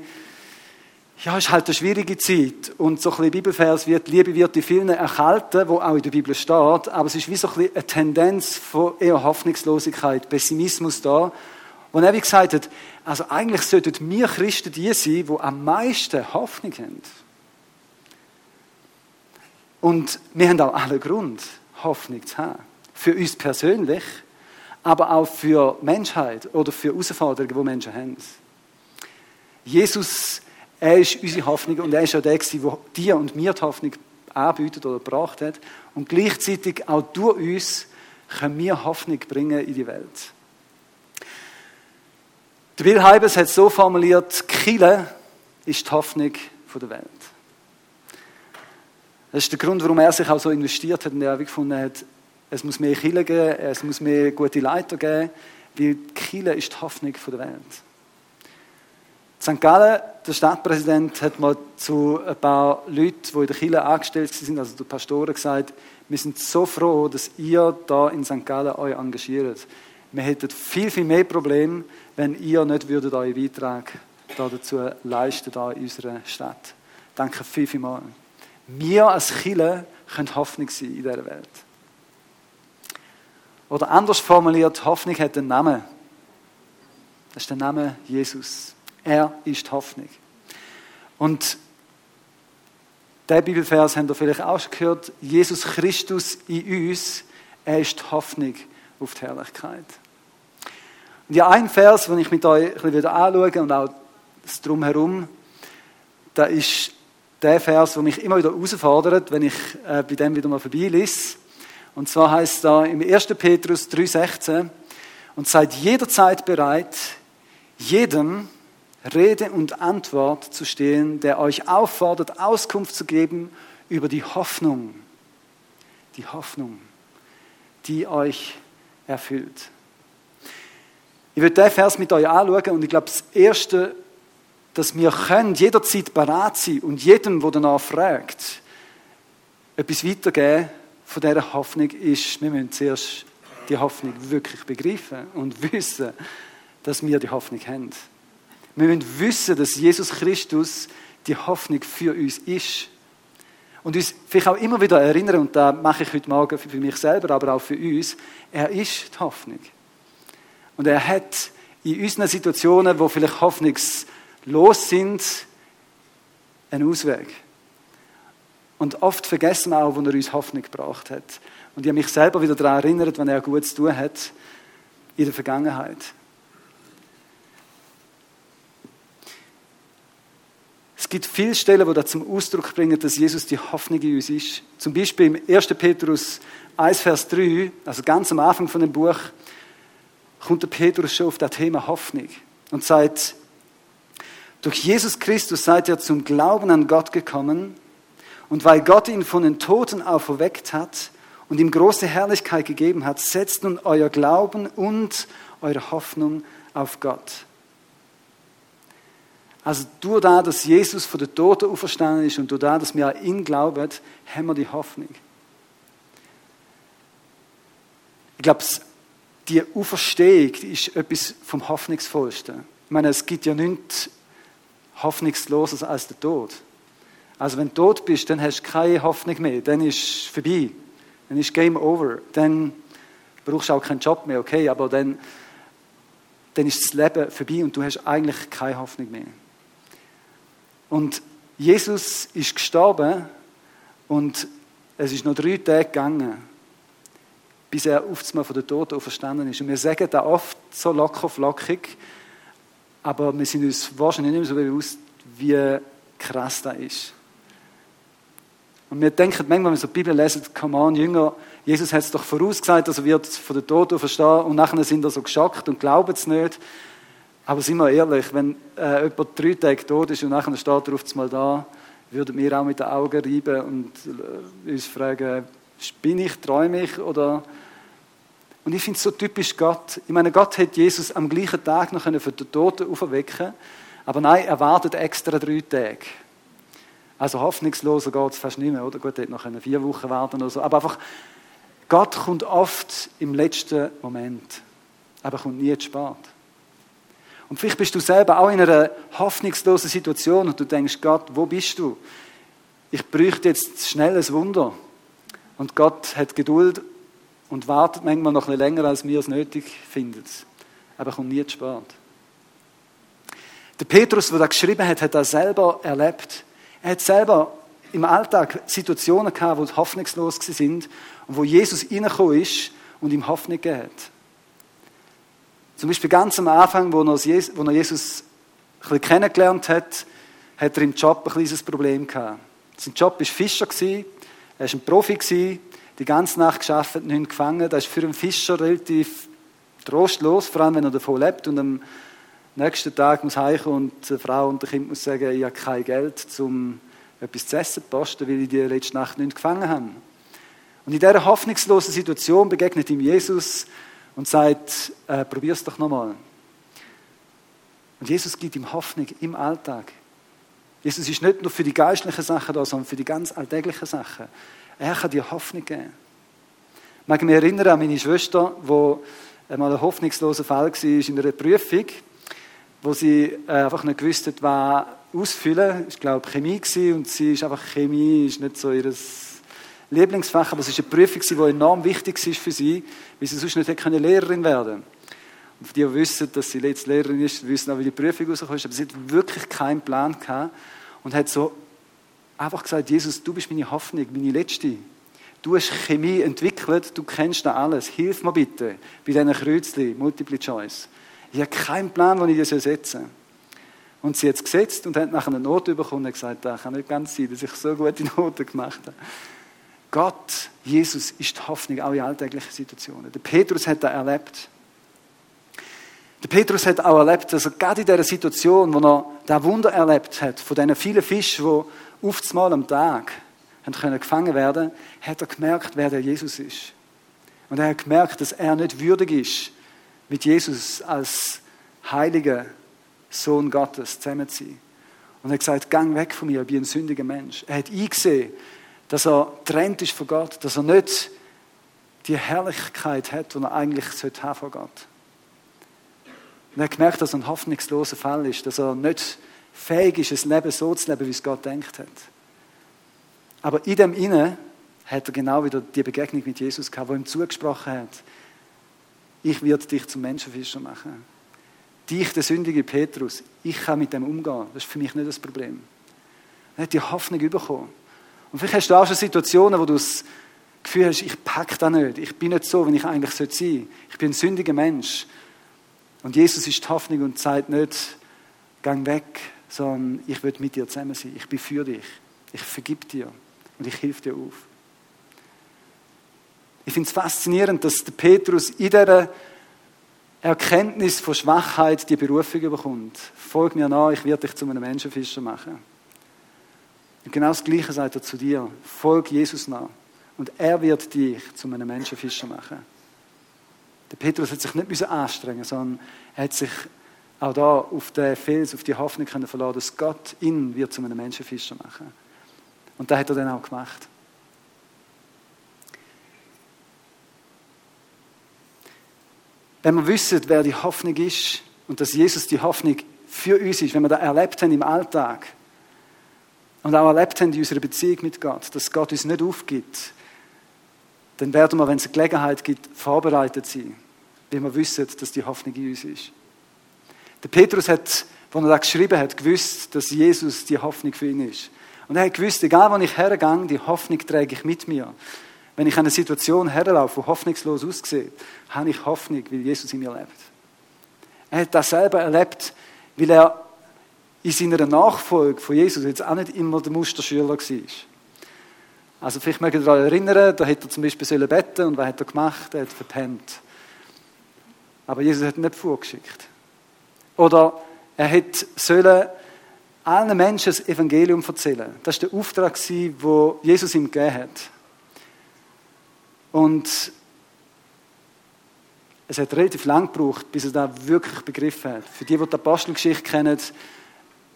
A: ja, es ist halt eine schwierige Zeit. Und so ein bisschen Bibelvers wird, Liebe wird in vielen erkalten, wo auch in der Bibel steht, aber es ist wie so ein bisschen eine Tendenz von eher Hoffnungslosigkeit, Pessimismus da. Und er wie gesagt hat, also eigentlich sollten wir Christen die sein, die am meisten Hoffnung haben. Und wir haben auch alle Grund, Hoffnung zu haben für uns persönlich, aber auch für Menschheit oder für Herausforderungen, die Menschen haben. Jesus, er ist unsere Hoffnung und er ist auch der, der dir und mir die Hoffnung anbietet oder gebracht hat. Und gleichzeitig auch durch uns können wir Hoffnung bringen in die Welt. Der Will Heibes hat so formuliert, Kille ist die Hoffnung der Welt. Das ist der Grund, warum er sich auch so investiert hat und er gefunden hat, es muss mehr Kille geben, es muss mehr gute Leiter geben, weil Kille ist die Hoffnung der Welt. St. Gallen, der Stadtpräsident, hat mal zu ein paar Leuten, die in der Kirche angestellt sind, also die Pastoren, gesagt, wir sind so froh, dass ihr da in St. Gallen euch engagiert. Wir hätten viel, viel mehr Probleme, wenn ihr nicht würdet euren Beitrag da dazu leisten da in unserer Stadt. Danke viel, viel mal. Wir als Kirche können Hoffnung sein in dieser Welt. Oder anders formuliert, Hoffnung hat einen Namen. Das ist der Name Jesus. Er ist Hoffnung. Und der Bibelvers haben ihr vielleicht auch schon gehört. Jesus Christus in uns, er ist Hoffnung auf die Herrlichkeit. Und ja, ein Vers, den ich mit euch ein bisschen anschaue und auch das Drumherum, da ist der Vers, der mich immer wieder herausfordert, wenn ich äh, bei dem wieder mal vorbeilese. Und zwar heißt da im 1. Petrus 3,16, und seid jederzeit bereit, jedem Rede und Antwort zu stehen, der euch auffordert, Auskunft zu geben über die Hoffnung, die Hoffnung, die euch erfüllt. Ich würde den Vers mit euch anschauen und ich glaube, das Erste, dass wir können jederzeit bereit sein und jedem, der danach fragt, etwas weitergeben, von dieser Hoffnung ist, wir müssen zuerst die Hoffnung wirklich begreifen und wissen, dass wir die Hoffnung haben. Wir müssen wissen, dass Jesus Christus die Hoffnung für uns ist. Und uns vielleicht auch immer wieder erinnern, und da mache ich heute Morgen für mich selber, aber auch für uns, er ist die Hoffnung. Und er hat in unseren Situationen, wo vielleicht hoffnungslos sind, einen Ausweg. Und oft vergessen wir auch, wo er uns Hoffnung gebracht hat. Und ich habe mich selber wieder daran erinnert, wenn er gut zu tun hat in der Vergangenheit. Es gibt viele Stellen, die da zum Ausdruck bringen, dass Jesus die Hoffnung in uns ist. Zum Beispiel im 1. Petrus 1, Vers 3, also ganz am Anfang von dem Buch, kommt der Petrus schon auf das Thema Hoffnung und sagt, durch Jesus Christus seid ihr zum Glauben an Gott gekommen und weil Gott ihn von den Toten auferweckt hat und ihm große Herrlichkeit gegeben hat, setzt nun euer Glauben und eure Hoffnung auf Gott. Also durch das, dass Jesus von den Toten auferstanden ist und durch das, dass wir an ihn glauben, haben wir die Hoffnung. Ich glaube, die Auferstehung ist etwas vom Hoffnungsvollsten. Ich meine, es gibt ja nichts Hoffnungsloses als der Tod. Also wenn du tot bist, dann hast du keine Hoffnung mehr. Dann ist es vorbei. Dann ist Game Over. Dann brauchst du auch keinen Job mehr, okay, aber dann, dann ist das Leben vorbei und du hast eigentlich keine Hoffnung mehr. Und Jesus ist gestorben und es ist noch drei Tage gegangen, bis er oftmals von den Toten auferstanden ist. Und wir sagen das oft so locker flockig, aber wir sind uns wahrscheinlich nicht mehr so bewusst, wie krass das ist. Und wir denken manchmal, wenn wir so die Bibel lesen, come on, Jünger, Jesus hat es doch vorausgesagt, dass er wird von den Toten verstehen und nachher sind er so geschockt und glauben es nicht. Aber sind wir ehrlich, wenn äh, jemand drei Tage tot ist und nachher steht er auf einmal da, würden wir auch mit den Augen reiben und äh, uns fragen, bin ich, träume ich oder... Und ich finde es so typisch Gott. Ich meine, Gott hätte Jesus am gleichen Tag noch von den Toten auferwecken aber nein, er wartet extra drei Tage. Also hoffnungsloser geht es fast nicht mehr, oder? Gut, er hätte noch vier Wochen warten oder so. Aber einfach, Gott kommt oft im letzten Moment, aber kommt nie zu spät. Und vielleicht bist du selber auch in einer hoffnungslosen Situation und du denkst, Gott, wo bist du? Ich bräuchte jetzt schnell ein Wunder. Und Gott hat Geduld und wartet manchmal noch ein länger, als wir es nötig finden. Aber kommt nie zu spät. Der Petrus, der das geschrieben hat, hat das selber erlebt. Er hat selber im Alltag Situationen gehabt, die hoffnungslos sind und wo Jesus reingekommen ist und ihm Hoffnung gegeben hat. Zum Beispiel ganz am Anfang, wo er Jesus, er kennengelernt hat, hat er im Job ein kleines Problem gehabt. Sein Job war Fischer, er war ein Profi, die ganze Nacht geschafft, nicht gefangen. Das ist für einen Fischer relativ trostlos, vor allem wenn er davon lebt und am nächsten Tag muss heimkommen und die Frau und das Kind muss sagen, ich habe kein Geld, um etwas zu essen zu posten, weil ich die letzte Nacht nicht gefangen habe. Und in dieser hoffnungslosen Situation begegnet ihm Jesus und sagt, äh, es doch nochmal. Und Jesus gibt ihm Hoffnung im Alltag. Jesus ist nicht nur für die geistlichen Sachen da, sondern für die ganz alltäglichen Sachen. Er kann dir Hoffnung geben. Ich mag mich erinnern an meine Schwester, die einmal ein hoffnungsloser Fall war in einer Prüfung wo sie äh, einfach nicht gewusst hat, was ausfüllen. Ich glaube Chemie gewesen, und sie ist einfach Chemie ist nicht so ihr Lieblingsfach, aber es ist eine Prüfung, die enorm wichtig war für sie, weil sie sonst nicht hätte Lehrerin werden. Und für die, die wissen, dass sie jetzt Lehrerin ist, wissen auch, wie die Prüfung rauskommt, aber sie hat wirklich keinen Plan gehabt und hat so einfach gesagt, Jesus, du bist meine Hoffnung, meine Letzte. Du hast Chemie entwickelt, du kennst da alles. Hilf mir bitte bei diesen Kreuzchen, Multiple Choice. Ich habe keinen Plan, wo ich das setzen soll. Und sie hat es gesetzt und hat nachher eine Note bekommen und gesagt, das kann nicht ganz sein, dass ich so gute Noten gemacht habe. Gott, Jesus, ist die Hoffnung auch in alltäglichen Situationen. Der Petrus hat das erlebt. Der Petrus hat auch erlebt, dass er gerade in dieser Situation, wo er das Wunder erlebt hat, von diesen vielen Fischen, die oftmals am Tag gefangen werden, hat er gemerkt, wer der Jesus ist. Und er hat gemerkt, dass er nicht würdig ist, mit Jesus als heiliger Sohn Gottes zusammen zu sein. Und er hat gesagt, gang weg von mir, ich bin ein sündiger Mensch. Er hat eingesehen, dass er trennt ist von Gott, dass er nicht die Herrlichkeit hat, die er eigentlich sollte haben von Gott. Und er hat gemerkt, dass er ein hoffnungsloser Fall ist, dass er nicht fähig ist, ein Leben so zu leben, wie es Gott denkt hat. Aber in dem Inne hat er genau wieder die Begegnung mit Jesus gehabt, wo ihm zugesprochen hat, ich werde dich zum Menschenfischer machen. Dich, der sündige Petrus, ich kann mit dem umgehen. Das ist für mich nicht das Problem. Er hat die Hoffnung bekommen. Und vielleicht hast du auch schon Situationen, wo du das Gefühl hast, ich packe das nicht. Ich bin nicht so, wie ich eigentlich sein sollte. Ich bin ein sündiger Mensch. Und Jesus ist die Hoffnung und sagt nicht, gang weg, sondern ich will mit dir zusammen sein. Ich bin für dich. Ich vergib dir und ich helfe dir auf. Ich finde es faszinierend, dass der Petrus in dieser Erkenntnis von Schwachheit die Berufung bekommt. Folg mir nach, ich werde dich zu einem Menschenfischer machen. Und genau das Gleiche sagt er zu dir. Folg Jesus nach. Und er wird dich zu einem Menschenfischer machen. Der Petrus hat sich nicht anstrengen sondern er hat sich auch da auf den Fels, auf die Hoffnung können verlassen, dass Gott ihn wird zu einem Menschenfischer machen. Und das hat er dann auch gemacht. Wenn wir wissen, wer die Hoffnung ist und dass Jesus die Hoffnung für uns ist, wenn wir das erlebt haben im Alltag und auch erlebt haben in unserer Beziehung mit Gott, dass Gott uns nicht aufgibt, dann werden wir, wenn es eine Gelegenheit gibt, vorbereitet sein, weil wir wissen, dass die Hoffnung in uns ist. Der Petrus hat, als er das geschrieben hat, gewusst, dass Jesus die Hoffnung für ihn ist. Und er hat gewusst, egal wo ich hergehe, die Hoffnung trage ich mit mir. Wenn ich an eine Situation herlaufe, die hoffnungslos aussieht, habe ich Hoffnung, weil Jesus in mir lebt. Er hat das selber erlebt, weil er in seiner Nachfolge von Jesus jetzt auch nicht immer der Musterschüler war. Also vielleicht mögt ihr daran erinnern, da hätte er zum Beispiel beten und was hat er gemacht? Er hat verpennt. Aber Jesus hat ihn nicht vorgeschickt. Oder er hätte allen Menschen das Evangelium erzählen. Das war der Auftrag, den Jesus ihm gegeben hat. Und es hat relativ lang gebraucht, bis er das wirklich begriffen hat. Für die, die die Apostelgeschichte kennen,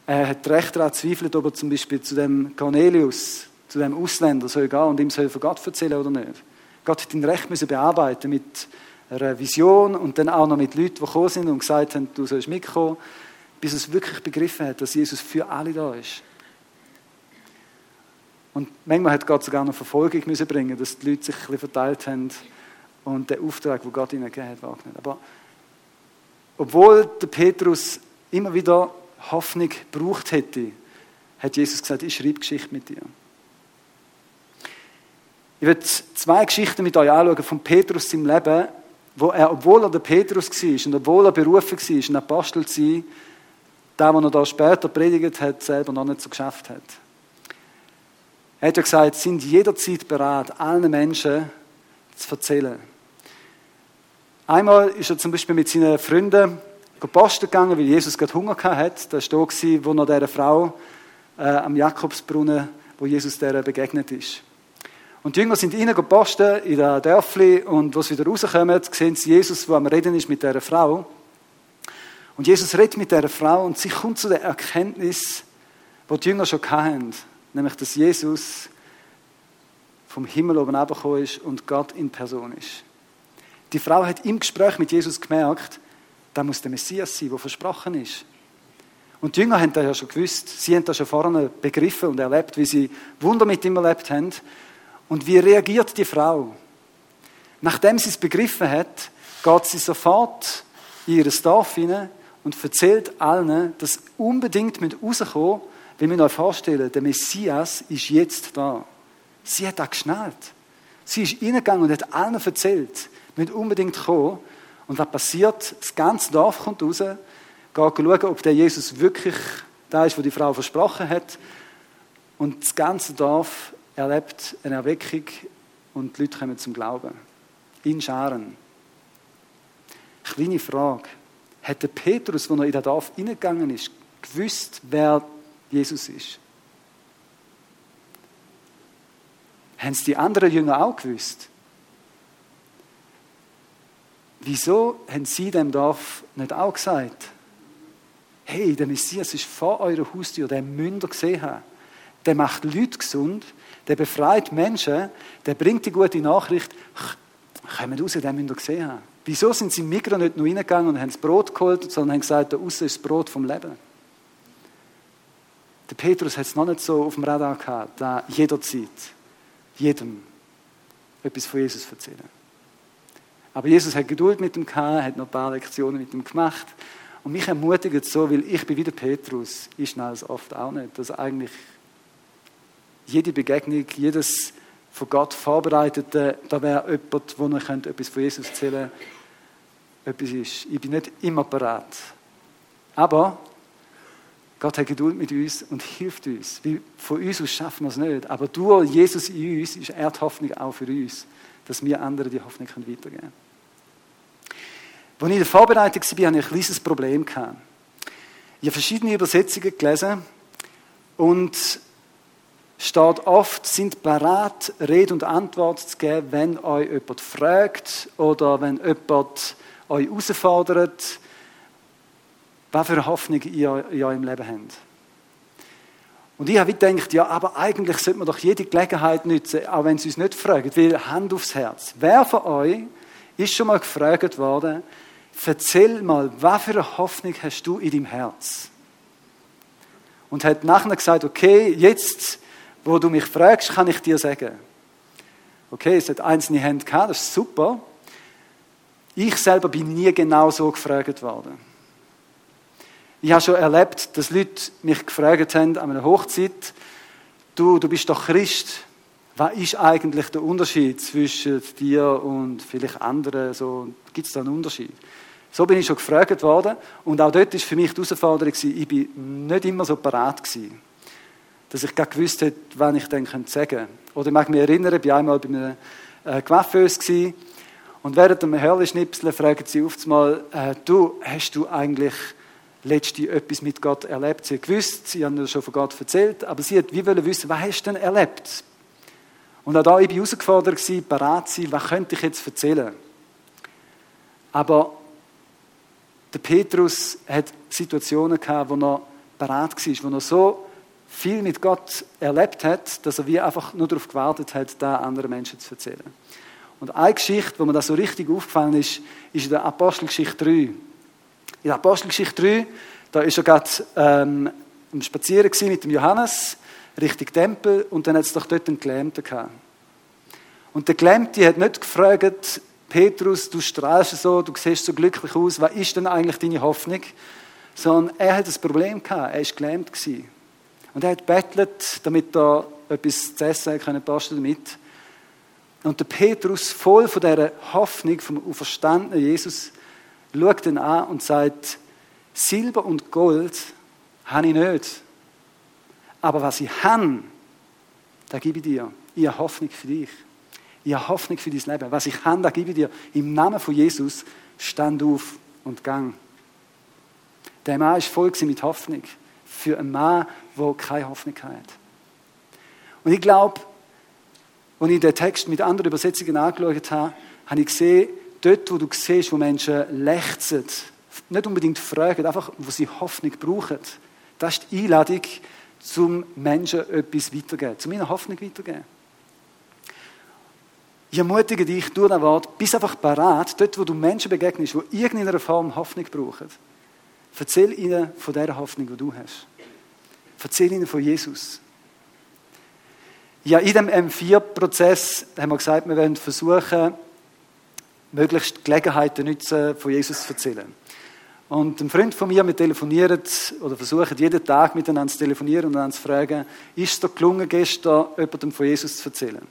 A: er hat recht daran gezweifelt, ob er zum Beispiel zu dem Cornelius, zu dem Ausländer soll gehen und ihm soll von Gott erzählen oder nicht. Gott hat ihn recht müssen bearbeiten mit einer Vision und dann auch noch mit Leuten, die gekommen sind und gesagt haben, du sollst mitkommen, bis er es wirklich begriffen hat, dass Jesus für alle da ist. Und manchmal hat Gott sogar noch Verfolgung müssen bringen, dass die Leute sich ein bisschen verteilt haben und den Auftrag, den Gott ihnen gegeben hat, wahrgenommen. Aber obwohl der Petrus immer wieder Hoffnung gebraucht hätte, hat Jesus gesagt, ich schreibe Geschichte mit dir. Ich werde zwei Geschichten mit euch anschauen von Petrus im Leben, wo er, obwohl er der Petrus war und obwohl er berufen war, ein Apostel sein, der, was er da später predigt hat, selber noch nicht so geschafft hat. Er hat ja gesagt, sind jederzeit bereit, allen Menschen zu erzählen. Einmal ist er zum Beispiel mit seinen Freunden posten gegangen, weil Jesus gerade Hunger hatte. Das war da, wo er dieser Frau äh, am Jakobsbrunnen, wo Jesus der begegnet ist. Und die Jünger sind rein posten in der Dörfli und als sie wieder rauskommen, sehen sie Jesus, der am Reden ist mit dieser Frau. Und Jesus redet mit dieser Frau und sie kommt zu der Erkenntnis, die die Jünger schon hatten, nämlich, dass Jesus vom Himmel oben abgekommen ist und Gott in Person ist. Die Frau hat im Gespräch mit Jesus gemerkt, da muss der Messias sein, der versprochen ist. Und die Jünger haben das ja schon gewusst. Sie haben das schon vorne begriffen und erlebt, wie sie Wunder mit ihm erlebt haben. Und wie reagiert die Frau? Nachdem sie es begriffen hat, geht sie sofort in ihr Dorf hinein und erzählt allen, dass unbedingt rauskommen müssen, wenn wir euch vorstellen, der Messias ist jetzt da. Sie hat das geschnallt. Sie ist reingegangen und hat allen erzählt, müssen unbedingt kommen. Und was passiert? Das ganze Dorf kommt raus, geht schauen, ob der Jesus wirklich da ist, wo die Frau versprochen hat. Und das ganze Dorf erlebt eine Erweckung und die Leute kommen zum Glauben. In Scharen. Kleine Frage. Hat der Petrus, als er in das Dorf hineingegangen ist, gewusst, wer Jesus ist? Haben es die anderen Jünger auch gewusst? Wieso haben sie dem Dorf nicht auch gesagt, hey, der Messias ist vor eurer Haustür, der müsst ihr gesehen haben. Der macht Leute gesund, der befreit Menschen, der bringt die gute Nachricht. Kommt raus, den müsst ihr gesehen haben. Wieso sind sie in Migros nicht nur reingegangen und haben das Brot geholt, sondern haben gesagt, da außen ist das Brot vom Leben? Der Petrus hat es noch nicht so auf dem Radar gehabt, da jederzeit, jedem etwas von Jesus erzählen. Aber Jesus hat Geduld mit ihm gehabt, hat noch ein paar Lektionen mit ihm gemacht. Und mich ermutigt so, weil ich bin wie der Petrus, ich schnell es oft auch nicht, dass eigentlich jede Begegnung, jedes von Gott vorbereitete, da wäre jemand, wo ihr etwas von Jesus erzählen etwas ist. Ich bin nicht immer bereit. Aber Gott hat Geduld mit uns und hilft uns. von uns aus schaffen wir es nicht. Aber durch Jesus in uns ist er die Hoffnung auch für uns, dass wir anderen die Hoffnung weitergeben können. Als ich in der Vorbereitung war, hatte ich ein kleines Problem. Ich habe verschiedene Übersetzungen gelesen und steht oft, sind bereit, Rede und Antwort zu geben, wenn euch jemand fragt oder wenn jemand euch herausfordert, was für eine Hoffnung ihr in eurem Leben habt. Und ich habe gedacht, ja, aber eigentlich sollte man doch jede Gelegenheit nutzen, auch wenn sie uns nicht fragen, weil Hand aufs Herz. Wer von euch ist schon mal gefragt worden, erzähl mal, was für eine Hoffnung hast du in deinem Herz? Und hat nachher gesagt, okay, jetzt, wo du mich fragst, kann ich dir sagen. Okay, es hat einzelne Hände gehabt, das ist super. Ich selber bin nie genau so gefragt worden. Ich habe schon erlebt, dass Leute mich gefragt haben an einer Hochzeit, du, du bist doch Christ. Was ist eigentlich der Unterschied zwischen dir und vielleicht anderen? So, Gibt es da einen Unterschied? So bin ich schon gefragt worden. Und auch dort war für mich die Herausforderung, ich bin nicht immer so parat dass ich gar gewusst hätte, wann ich dann sagen könnte. Oder ich mag mich erinnern, ich war einmal bei einem äh, und während dem Hörli-Schnipseln fragen sie oft mal, äh, du, hast du eigentlich letzte etwas mit Gott erlebt. Sie hat gewusst, sie haben schon von Gott erzählt, aber sie hat wie wollen wissen, was hast du denn erlebt? Und auch da ich war herausgefordert, gewesen, bereit zu sein, was könnte ich jetzt erzählen? Aber der Petrus hat Situationen gehabt, wo er bereit war, wo er so viel mit Gott erlebt hat, dass er wie einfach nur darauf gewartet hat, da anderen Menschen zu erzählen. Und eine Geschichte, wo mir das so richtig aufgefallen ist, ist in der Apostelgeschichte 3. In der Apostelgeschichte 3, da ist er gerade ähm, am Spazieren mit dem Johannes Richtung Tempel und dann hat es doch dort einen Gelähmten gehabt. Und der Gelähmte hat nicht gefragt, Petrus, du strahlst so, du siehst so glücklich aus, was ist denn eigentlich deine Hoffnung? Sondern er hat ein Problem gehabt, er war gelähmt gewesen. Und er hat bettelt, damit er etwas zu essen können basteln damit. Und der Petrus, voll von dieser Hoffnung vom auferstandenen Jesus, schaut ihn an und sagt, Silber und Gold habe ich nicht. Aber was ich habe, das gebe ich dir. Ich habe Hoffnung für dich. Ich habe Hoffnung für dein Leben. Was ich habe, das gebe ich dir. Im Namen von Jesus stand auf und gang. Der Mann ist voll mit Hoffnung. Für einen Mann, der keine Hoffnung hat. Und ich glaube, als ich den Text mit anderen Übersetzungen angeschaut habe, habe ich gesehen, dort, wo du siehst, wo Menschen lechzen, nicht unbedingt fragen, einfach, wo sie Hoffnung brauchen, das ist die Einladung, zum Menschen etwas weiterzugeben, zu meiner Hoffnung weiterzugeben. Ich ermutige dich durch das Wort, bist einfach bereit, dort, wo du Menschen begegnest, die irgendeiner Form Hoffnung brauchen. Erzähl ihnen von der Hoffnung, die du hast. Erzähl ihnen von Jesus. Ja, in dem M4-Prozess haben wir gesagt, wir wollen versuchen, möglichst Gelegenheiten nutzen, von Jesus zu erzählen. Und ein Freund von mir, wir telefonieren oder versuchen jeden Tag miteinander zu telefonieren und einander zu fragen, ist es dir gelungen, gestern jemandem von Jesus zu erzählen?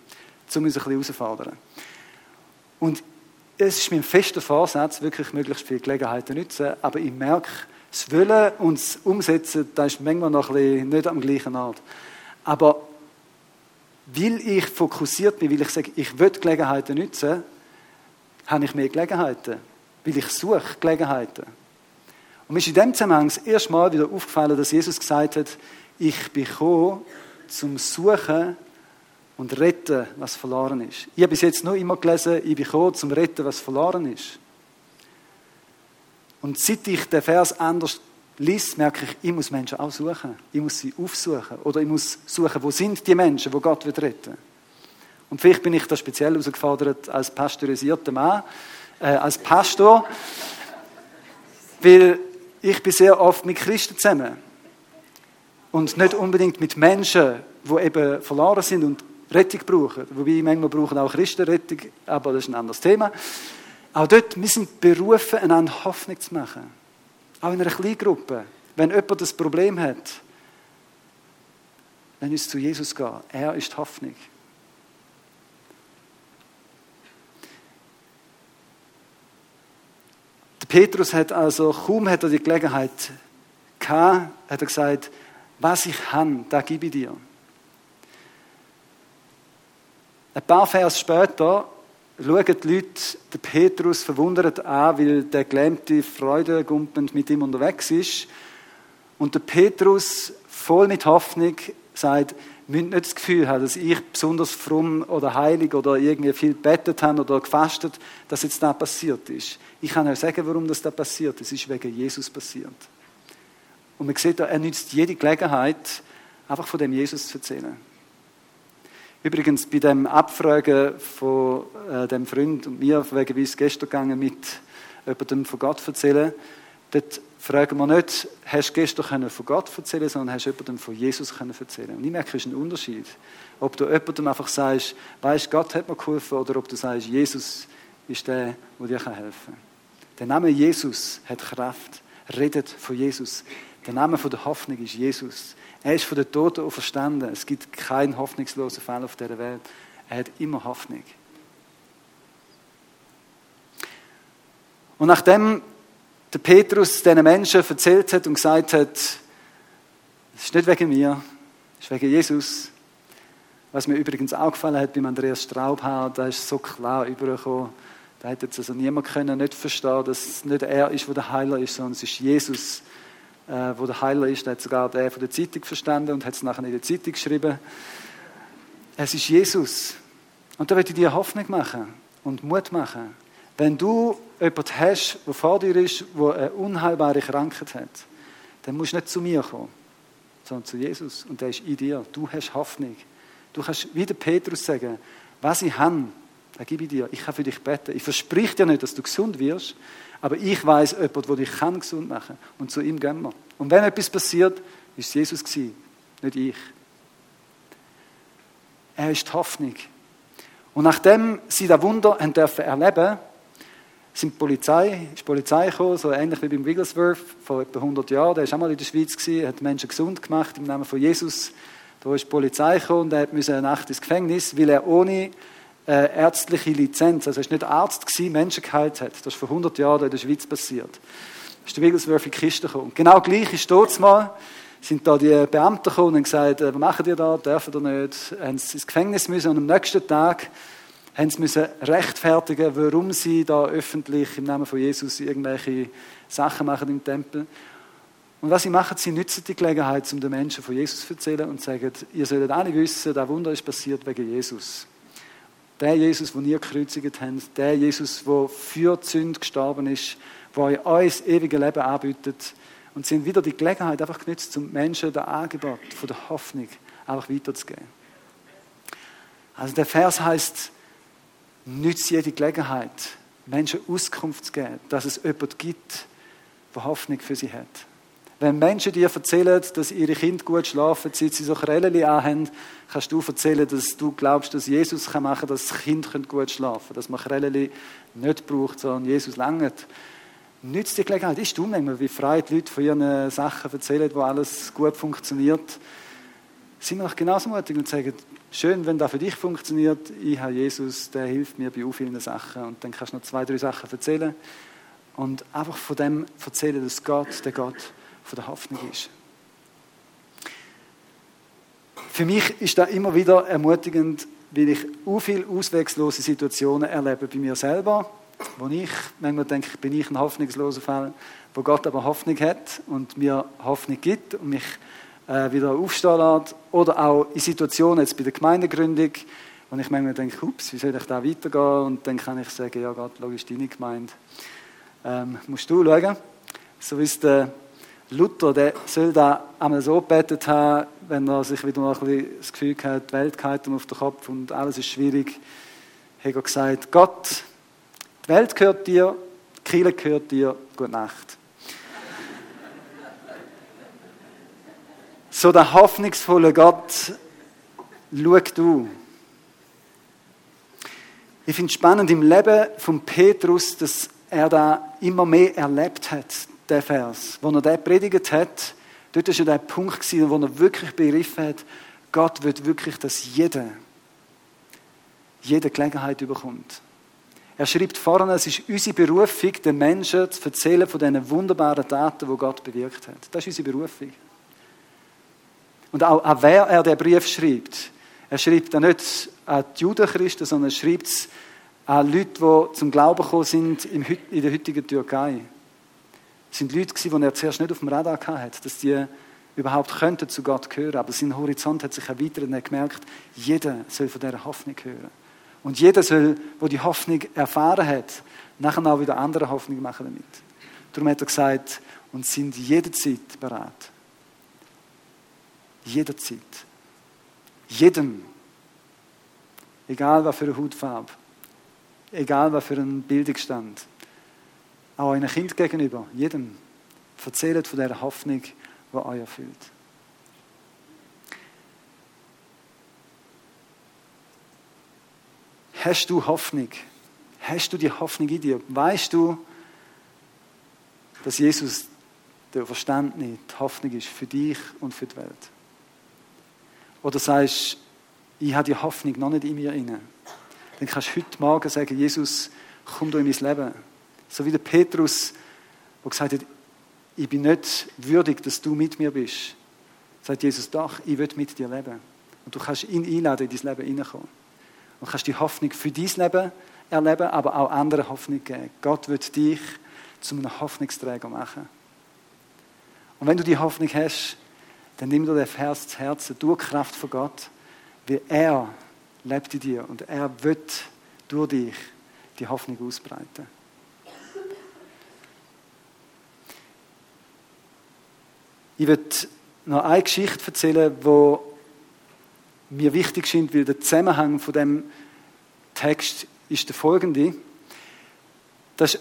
A: Um uns ein bisschen herauszufordern. Und es ist mein fester Vorsatz, wirklich möglichst viele Gelegenheiten zu nutzen, aber ich merke, das Wollen und das Umsetzen, das ist manchmal noch ein bisschen nicht am gleichen Ort. Aber weil ich fokussiert bin, weil ich sage, ich will Gelegenheiten nutzen, habe ich mehr Gelegenheiten. Weil ich suche Gelegenheiten. Und mir ist in dem Zusammenhang das erste Mal wieder aufgefallen, dass Jesus gesagt hat, ich bin gekommen, zum Suchen und Retten, was verloren ist. Ich habe bis jetzt nur immer gelesen, ich bin gekommen, zum Retten, was verloren ist. Und seit ich den Vers anders liest, merke ich, ich muss Menschen auch suchen. Ich muss sie aufsuchen. Oder ich muss suchen, wo sind die Menschen, wo Gott wird retten Und vielleicht bin ich da speziell herausgefordert als pasteurisierter Mann, äh, als Pastor, weil ich bin sehr oft mit Christen zusammen. Und nicht unbedingt mit Menschen, die eben verloren sind und Rettung brauchen. Wobei manchmal brauchen auch Christen Rettung, aber das ist ein anderes Thema. Auch dort, wir sind berufen, einander Hoffnung zu machen. Auch in einer Kleingruppe. Wenn jemand das Problem hat, Lass uns zu Jesus gehen. Er ist Hoffnung. Der Petrus hat also, kaum hat er die Gelegenheit gehabt, hat er gesagt, was ich habe, da gebe ich dir. Ein paar Vers später schauen die Leute den Petrus verwundert an, weil der gelähmte Freudegumpen mit ihm unterwegs ist. Und der Petrus, voll mit Hoffnung, sagt, müsst nicht das Gefühl haben, dass ich besonders fromm oder heilig oder irgendwie viel bettet habe oder gefastet, dass jetzt das passiert ist. Ich kann euch sagen, warum das da passiert. Es ist wegen Jesus passiert. Und man sieht er nützt jede Gelegenheit, einfach von dem Jesus zu erzählen. Übrigens, bei dem Abfragen von äh, dem Freund und mir, wegen wie es gestern gegangen mit jemandem von Gott erzählen, dort fragen wir nicht, hast du gestern von Gott erzählen sondern hast du jemandem von Jesus erzählen Und ich merke, es ist ein Unterschied. Ob du jemandem einfach sagst, weißt Gott hat mir geholfen, oder ob du sagst, Jesus ist der, der dir helfen kann. Der Name Jesus hat Kraft. Redet von Jesus. Der Name der Hoffnung ist Jesus. Er ist von den Toten auferstanden. Es gibt keinen hoffnungslosen Fall auf dieser Welt. Er hat immer Hoffnung. Und nachdem der Petrus diesen Menschen erzählt hat und gesagt hat, es ist nicht wegen mir, es ist wegen Jesus. Was mir übrigens auch gefallen hat beim Andreas Straubhaar, da ist so klar übergekommen, da hätte jetzt also niemand können nicht verstehen, dass es nicht er ist, der der Heiler ist, sondern es ist Jesus, äh, wo der Heiler ist. Hat sogar der von der Zeitung verstanden und hat es nachher in der Zeitung geschrieben. Es ist Jesus. Und da möchte ich dir Hoffnung machen und Mut machen. Wenn du jemanden hast, der vor dir ist, der eine unheilbare Krankheit hat, dann musst du nicht zu mir kommen, sondern zu Jesus. Und der ist in dir. Du hast Hoffnung. Du kannst wie der Petrus sagen, was ich habe, gebe ich dir. Ich kann für dich beten. Ich verspreche dir nicht, dass du gesund wirst, aber ich weiß jemand, der dich kann gesund machen kann. Und zu ihm gehen wir. Und wenn etwas passiert, ist es Jesus gewesen, nicht ich. Er ist die Hoffnung. Und nachdem sie das Wunder haben dürfen erleben, sind die Polizei, ist die Polizei gekommen, so ähnlich wie beim Wigglesworth vor etwa 100 Jahren. Der war auch mal in der Schweiz, gewesen, hat Menschen gesund gemacht im Namen von Jesus. Da ist die Polizei gekommen und er musste eine Nacht ins Gefängnis, weil er ohne äh, ärztliche Lizenz, also er war nicht Arzt, gewesen, Menschen geheilt hat. Das ist vor 100 Jahren in der Schweiz passiert. Ist der Wigglesworth in die Kiste gekommen. Genau gleich ist dort mal, sind da die Beamten gekommen und gesagt, äh, was machen die da, dürfen ihr nicht, haben sie ins Gefängnis müssen und am nächsten Tag haben sie müssen rechtfertigen, warum sie da öffentlich im Namen von Jesus irgendwelche Sachen machen im Tempel. Und was sie machen, sie nutzen die Gelegenheit, um den Menschen von Jesus zu erzählen und sagen, ihr solltet alle wissen, das Wunder ist passiert wegen Jesus. Der Jesus, den ihr gekreuzigt habt, der Jesus, der für die Sünde gestorben ist, der euch das ewige Leben anbietet. Und sie haben wieder die Gelegenheit einfach genutzt, um Menschen das Angebot von der Hoffnung einfach weiterzugeben. Also der Vers heißt, nützt jede Gelegenheit, Menschen Auskunft zu geben, dass es jemand gibt, der Hoffnung für sie hat. Wenn Menschen dir erzählen, dass ihre Kinder gut schlafen, seit sie so Krellen anhaben, kannst du erzählen, dass du glaubst, dass Jesus machen kann, dass das Kind gut schlafen kann, dass man Krellen nicht braucht, sondern Jesus langt. Nützt die Gelegenheit. Ist du manchmal, wie frei die Leute von ihren Sachen erzählen, wo alles gut funktioniert. Sind wir auch genauso mutig und sagen, schön, wenn das für dich funktioniert. Ich habe Jesus, der hilft mir bei vielen Sachen. Und dann kannst du noch zwei, drei Sachen erzählen. Und einfach von dem erzählen, dass Gott der Gott von der Hoffnung ist. Für mich ist das immer wieder ermutigend, weil ich so viele auswegslose Situationen erlebe bei mir selber, wo ich manchmal denke, bin ich ein hoffnungsloser Fall, wo Gott aber Hoffnung hat und mir Hoffnung gibt und mich äh, wieder aufstehen lässt. Oder auch in Situationen, jetzt bei der Gemeindegründung, wo ich manchmal denke, ups, wie soll ich da weitergehen? Und dann kann ich sagen, ja Gott, logisch, deine Gemeinde. Ähm, musst du schauen. So wie es der Luther, der soll da einmal so gebetet haben, wenn er sich wieder mal ein bisschen das Gefühl hat, die Welt geht ihm auf den Kopf und alles ist schwierig, hat er gesagt, Gott, die Welt gehört dir, die Kirche gehört dir, gute Nacht. so der hoffnungsvolle Gott, schau du. Ich finde es spannend im Leben von Petrus, dass er da immer mehr erlebt hat, der Vers. Wo er den predigt hat, dort war ja der Punkt, wo er wirklich begriffen hat, Gott will wirklich, dass jeder, jede Gelegenheit überkommt. Er schreibt vorne, es ist unsere Berufung, den Menschen zu erzählen von diesen wunderbaren Taten, die Gott bewirkt hat. Das ist unsere Berufung. Und auch an wer er den Brief schreibt. Er schreibt dann nicht an die Judenchristen, sondern er schreibt es an Leute, die zum Glauben gekommen sind in der heutigen Türkei. Es sind Leute, die er zuerst nicht auf dem Radar hatte, dass die überhaupt könnten zu Gott gehören. Aber sein Horizont hat sich erweitert und er hat gemerkt, jeder soll von dieser Hoffnung hören. Und jeder soll, wo die Hoffnung erfahren hat, nachher auch wieder andere Hoffnung machen damit. Darum hat er gesagt, und sind jederzeit bereit. Jederzeit. Jedem. Egal was für eine Hautfarbe. Egal was für einen Bildungsstand. Auch einem Kind gegenüber. Jedem. Erzählt von dieser Hoffnung, die euch erfüllt. Hast du Hoffnung? Hast du die Hoffnung in dir? Weißt du, dass Jesus der Verstandene die Hoffnung ist für dich und für die Welt? Oder sagst ich habe die Hoffnung noch nicht in mir inne. Dann kannst du heute Morgen sagen, Jesus, komm du in mein Leben. So wie der Petrus, der gesagt hat, ich bin nicht würdig, dass du mit mir bist. Sagt Jesus, doch, ich will mit dir leben. Und du kannst ihn einladen, in dein Leben hineinkommen. Und kannst die Hoffnung für dein Leben erleben, aber auch andere Hoffnung geben. Gott wird dich zu einem Hoffnungsträger machen. Und wenn du die Hoffnung hast, dann nimm dir den Vers zu Herzen, durch Kraft von Gott, wie er lebt in dir und er wird durch dich die Hoffnung ausbreiten. Ich will noch eine Geschichte erzählen, die mir wichtig scheint, weil der Zusammenhang von dem Text ist der folgende. Das war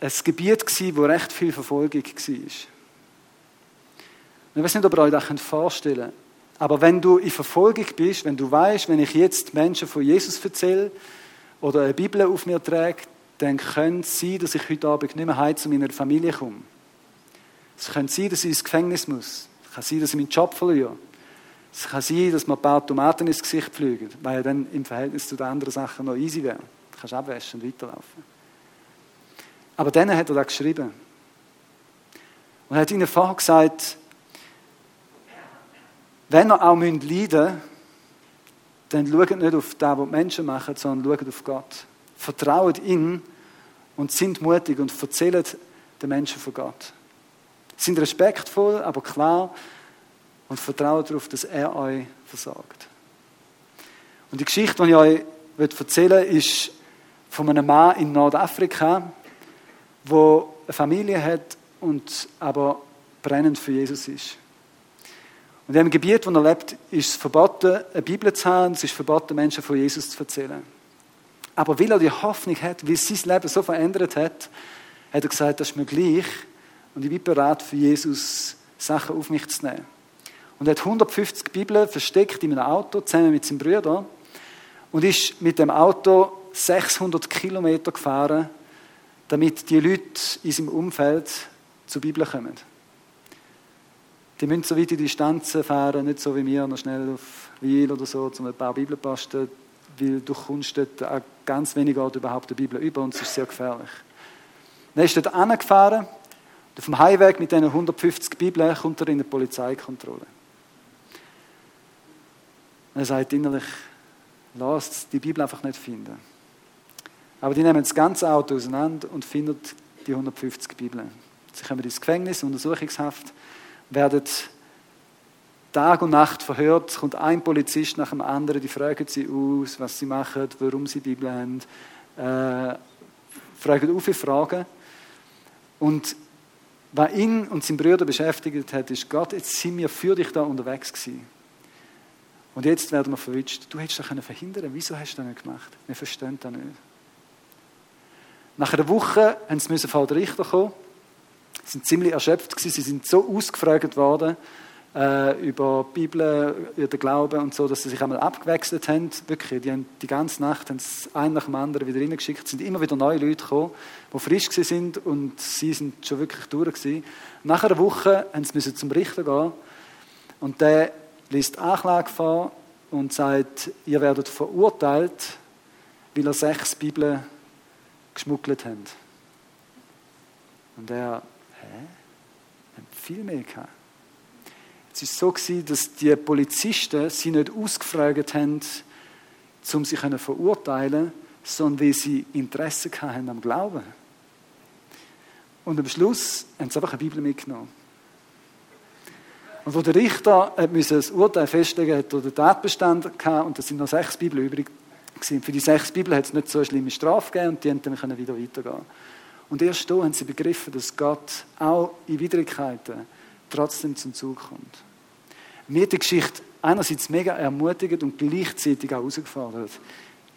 A: ein Gebiet, wo recht viel Verfolgung war. Ich weiß nicht, ob ihr euch das vorstellen könnt. Aber wenn du in Verfolgung bist, wenn du weißt, wenn ich jetzt Menschen von Jesus erzähle oder eine Bibel auf mir trage, dann könnte es sein, dass ich heute Abend nicht mehr heim zu meiner Familie komme. Es könnte sein, dass ich ins Gefängnis muss. Es kann sein, dass ich meinen Job verliere. Es kann sein, dass mir ein paar Tomaten ins Gesicht fliegen, weil dann im Verhältnis zu den anderen Sachen noch easy wäre. Du kannst abwaschen und weiterlaufen. Aber dann hat er das geschrieben. Und er hat ihnen vorher gesagt, wenn ihr auch leiden müsst, dann schaut nicht auf das, was die Menschen machen, sondern schaut auf Gott. Vertraut ihn und sind mutig und erzählt den Menschen von Gott. Sind respektvoll, aber klar und vertraut darauf, dass er euch versorgt. Und die Geschichte, die ich euch erzählen will, ist von einem Mann in Nordafrika, der eine Familie hat und aber brennend für Jesus ist. Und in dem Gebiet, wo er lebt, ist es verboten, eine Bibel zu haben, es ist verboten, Menschen von Jesus zu erzählen. Aber weil er die Hoffnung hat, wie sein Leben so verändert hat, hat er gesagt, das ist mir gleich und ich bin bereit, für Jesus Sachen auf mich zu nehmen. Und er hat 150 Bibeln versteckt in einem Auto, zusammen mit seinem Bruder, und ist mit dem Auto 600 Kilometer gefahren, damit die Leute in seinem Umfeld zur Bibel kommen. Die müssen so weit die Distanzen fahren, nicht so wie wir, noch schnell auf Wiel oder so, um ein paar Bibelposten, weil du kommst dort an ganz wenig Orten überhaupt die Bibel über und es ist sehr gefährlich. Dann ist dort angefahren und auf dem Heimweg mit diesen 150 Bibeln kommt er in eine Polizeikontrolle. Und er sagt innerlich, lasst die Bibel einfach nicht finden. Aber die nehmen das ganze Auto auseinander und finden die 150 Bibeln. Sie kommen ins Gefängnis, Untersuchungshaft werden Tag und Nacht verhört. Es kommt ein Polizist nach dem anderen, die fragen sie aus, was sie machen, warum sie Bibel haben, äh, fragen auf Fragen. Und was ihn und seinen Brüder beschäftigt hat, ist, Gott, jetzt sind wir für dich da unterwegs gewesen. Und jetzt werden wir verwünscht. Du hättest das verhindern können. Wieso hast du das nicht gemacht? Wir verstehen das nicht. Nach einer Woche mussten sie vor den Richter kommen. Sie sind ziemlich erschöpft. Sie sind so ausgefragt worden äh, über die Bibel, über den Glauben und so, dass sie sich einmal abgewechselt haben. Wirklich, die haben die ganze Nacht haben sie einen nach dem anderen wieder reingeschickt. Es sind immer wieder neue Leute gekommen, die frisch sind und sie sind schon wirklich durch gewesen. Nach einer Woche mussten sie zum Richter gehen und der liest Anklage vor und sagt, ihr werdet verurteilt, weil er sechs Bibeln geschmuggelt habt. Und er, hä? Hat viel mehr gehabt. Es war so, dass die Polizisten sie nicht ausgefragt haben, um sie zu verurteilen, sondern weil sie Interesse hatten am Glauben. Und am Schluss haben sie einfach eine Bibel mitgenommen. Und wo der Richter das Urteil festlegen musste, hat er den Tatbestand und es sind noch sechs Bibeln übrig gewesen. Für die sechs Bibeln hat es nicht so eine schlimme Strafe gegeben und die haben dann wieder weitergehen Und erst da haben sie begriffen, dass Gott auch in Widrigkeiten trotzdem zum Zug kommt. Mir die Geschichte einerseits mega ermutigend und gleichzeitig auch herausgefordert.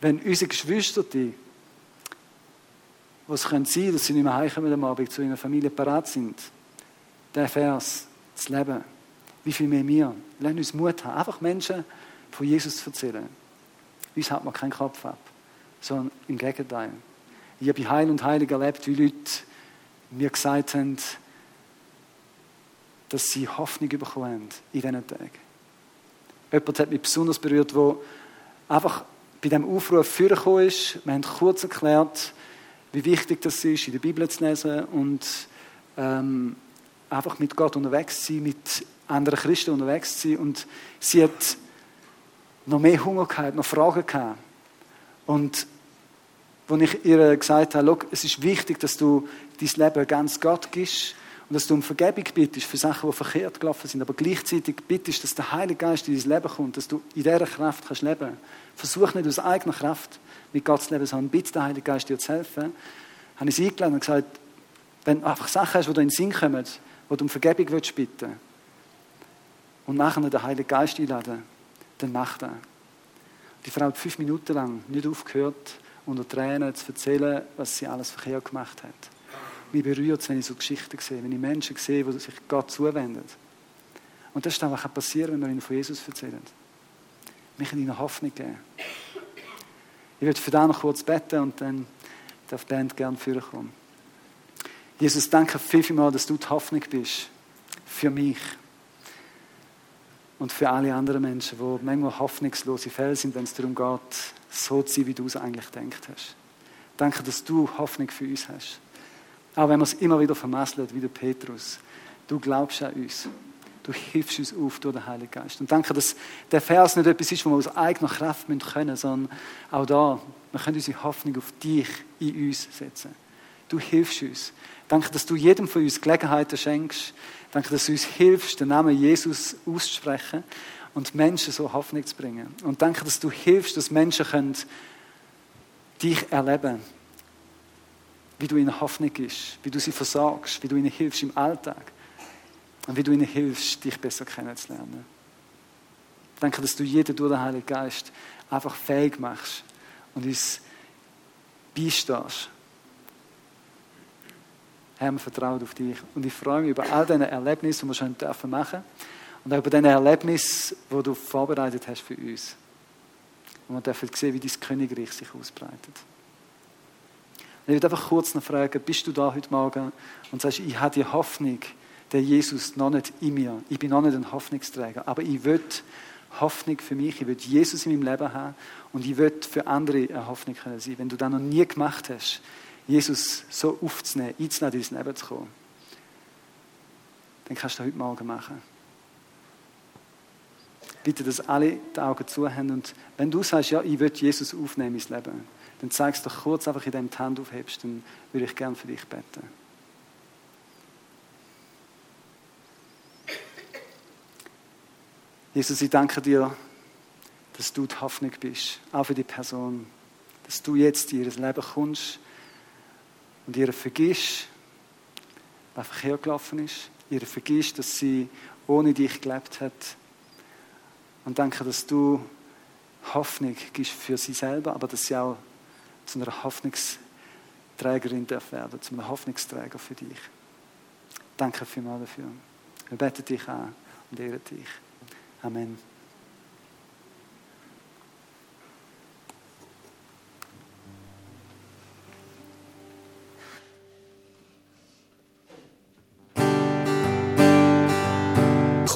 A: Wenn unsere Geschwister, die, was können sein, dass sie nicht mehr heimkommen am Abend zu ihrer Familie parat sind, der Vers, das Leben, wie viel mehr wir, lassen uns Mut haben, einfach Menschen von Jesus zu erzählen. Uns hat man keinen Kopf ab, sondern im Gegenteil. Ich habe Heil und Heilig erlebt, wie Leute mir gesagt haben, dass sie Hoffnung bekommen haben in diesen Tagen. Jemand hat mich besonders berührt, der einfach bei diesem Aufruf vorgekommen ist. Wir haben kurz erklärt, wie wichtig das ist, in der Bibel zu lesen und ähm, einfach mit Gott unterwegs zu sein, mit anderen Christen unterwegs zu sein. Und sie hat noch mehr Hunger gehabt, noch Fragen gehabt. Und als ich ihr gesagt habe, es ist wichtig, dass du dein Leben ganz Gott gibst, und dass du um Vergebung bittest für Sachen, die verkehrt gelaufen sind, aber gleichzeitig bittest, dass der Heilige Geist in dein Leben kommt, dass du in dieser Kraft kannst leben. Versuch nicht aus eigener Kraft mit Gott zu leben, sondern bitte den Heiligen Geist dir zu helfen. Habe ich sie eingeladen und gesagt, wenn du einfach Sachen hast, die dir in den Sinn kommen, wo du um Vergebung willst bitten und nachher den Heiligen Geist einladen, dann mach das. Die Frau hat fünf Minuten lang nicht aufgehört, unter Tränen zu erzählen, was sie alles verkehrt gemacht hat mich berührt es, wenn ich so Geschichten sehe, wenn ich Menschen sehe, die sich Gott zuwenden. Und das ist dann, was passieren wenn wir ihnen von Jesus erzählen. Wir können ihnen Hoffnung geben. Ich werde für das noch kurz beten und dann darf die Band gerne vorkommen. Jesus, danke viel, viel mal, dass du die Hoffnung bist. Für mich. Und für alle anderen Menschen, die manchmal hoffnungslose Fälle sind, wenn es darum geht, so zu sein, wie du es eigentlich gedacht hast. Danke, dass du Hoffnung für uns hast. Auch wenn wir es immer wieder vermasseln, wie der Petrus. Du glaubst an uns. Du hilfst uns auf durch den Heiligen Geist. Und danke, dass der Vers nicht etwas ist, wo wir aus eigener Kraft können können, sondern auch da, wir können unsere Hoffnung auf dich in uns setzen. Du hilfst uns. Danke, dass du jedem von uns Gelegenheiten schenkst. Danke, dass du uns hilfst, den Namen Jesus auszusprechen und Menschen so Hoffnung zu bringen. Und danke, dass du hilfst, dass Menschen können dich erleben können wie du ihnen Hoffnung gibst, wie du sie versorgst, wie du ihnen hilfst im Alltag und wie du ihnen hilfst, dich besser kennenzulernen. Danke, dass du jeden durch den Heiligen Geist einfach fähig machst und uns beistehst. Herr, wir vertrauen auf dich. Und ich freue mich über all diese Erlebnisse, die wir schon machen dürfen. Und auch über diese Erlebnisse, die du vorbereitet hast für uns. Und wir dürfen sehen, wie dein Königreich sich ausbreitet. Ich würde einfach kurz noch fragen, bist du da heute Morgen und sagst, ich habe die Hoffnung, der Jesus noch nicht in mir. Ich bin noch nicht ein Hoffnungsträger, aber ich will Hoffnung für mich, ich will Jesus in meinem Leben haben und ich will für andere eine Hoffnung können sein. Wenn du das noch nie gemacht hast, Jesus so aufzunehmen, einzuladen, in dein Leben zu kommen, dann kannst du das heute Morgen machen. Bitte, dass alle die Augen zu haben und wenn du sagst, ja, ich will Jesus aufnehmen in mein Leben, dann zeig es doch kurz einfach, in dem die Hand aufhebst, dann würde ich gerne für dich beten. Jesus, ich danke dir, dass du die Hoffnung bist, auch für die Person, dass du jetzt in ihr Leben kommst und ihr vergisst, was einfach hergelaufen ist, ihr vergisst, dass sie ohne dich gelebt hat und danke, dass du Hoffnung gibst für sie selber, aber dass sie auch zu einer Hoffnungsträgerin werden, zu einem Hoffnungsträger für dich. Danke vielmals dafür. Wir beten dich an und ehren dich. Amen.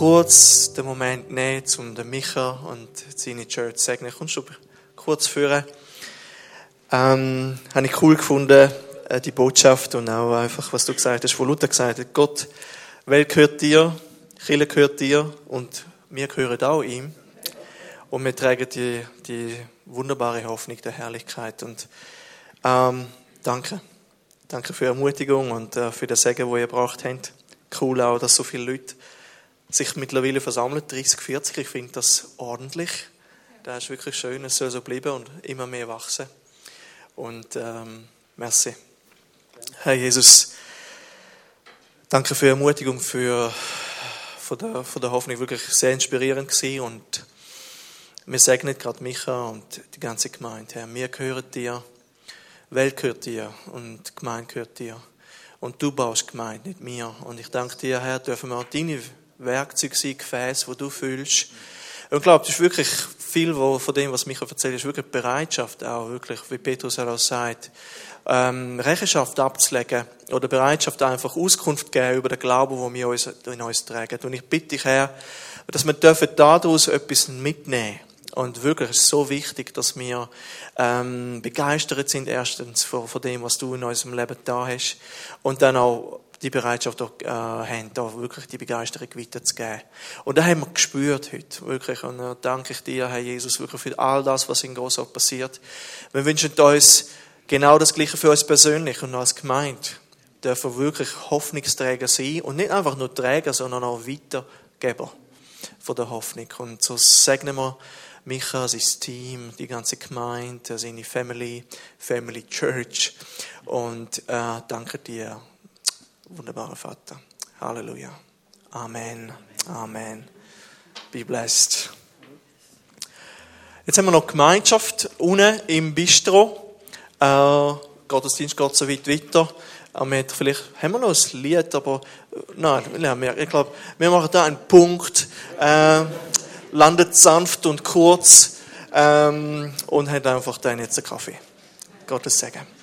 B: kurz den Moment nehmen, um Micha und seine Church zu segnen. Kommst du kurz führen? Ähm, habe ich cool gefunden, äh, die Botschaft und auch einfach, was du gesagt hast, wo Luther gesagt hat, Gott, Welt gehört dir, Kirche gehört dir und wir gehören auch ihm. Und wir tragen die, die wunderbare Hoffnung der Herrlichkeit. Und ähm, danke. Danke für die Ermutigung und äh, für das Segen, das ihr gebracht habt. Cool auch, dass so viele Leute sich mittlerweile versammeln, 30, 40. Ich finde das ordentlich. Das ist wirklich schön. Es soll so bleiben und immer mehr wachsen. Und ähm, merci. Herr Jesus, danke für die Ermutigung, für von der, von der Hoffnung wirklich sehr inspirierend gewesen und wir segnen gerade Micha und die ganze Gemeinde. Herr, wir gehören dir, Welt gehört dir und Gemeinde gehört dir. Und du baust Gemeinde, nicht mir. Und ich danke dir, Herr, dürfen wir auch deine Werkzeuge sein, Gefäße, wo du fühlst. Und ich glaube, das ist wirklich viel von dem, was Micha erzählt, ist wirklich Bereitschaft auch, wirklich, wie Petrus auch sagt, ähm, Rechenschaft abzulegen oder Bereitschaft einfach Auskunft geben über den Glauben, wo wir in uns tragen. Und ich bitte dich, Herr, dass wir dürfen daraus etwas mitnehmen. Und wirklich ist so wichtig, dass wir ähm, begeistert sind erstens von, von dem, was du in unserem Leben da hast und dann auch die Bereitschaft auch, äh, haben, da wirklich die Begeisterung weiterzugeben. Und da haben wir gespürt heute, wirklich. Und da danke ich dir, Herr Jesus, wirklich für all das, was in Großau passiert. Wir wünschen uns genau das Gleiche für uns persönlich und als Gemeinde. Dürfen wirklich Hoffnungsträger sein und nicht einfach nur Träger, sondern auch Weitergeber von der Hoffnung. Und so segnen wir Micha, sein Team, die ganze Gemeinde, seine Family, Family Church. Und äh, danke dir Wunderbarer Vater. Halleluja. Amen. Amen. Be blessed. Jetzt haben wir noch Gemeinschaft unten im Bistro. Äh, Gottesdienst geht so weit weiter. Wir vielleicht haben wir noch ein Lied, aber äh, nein, ich glaube, wir machen da einen Punkt. Äh, landet sanft und kurz ähm, und hat einfach dann jetzt einen Kaffee. Gottes Segen.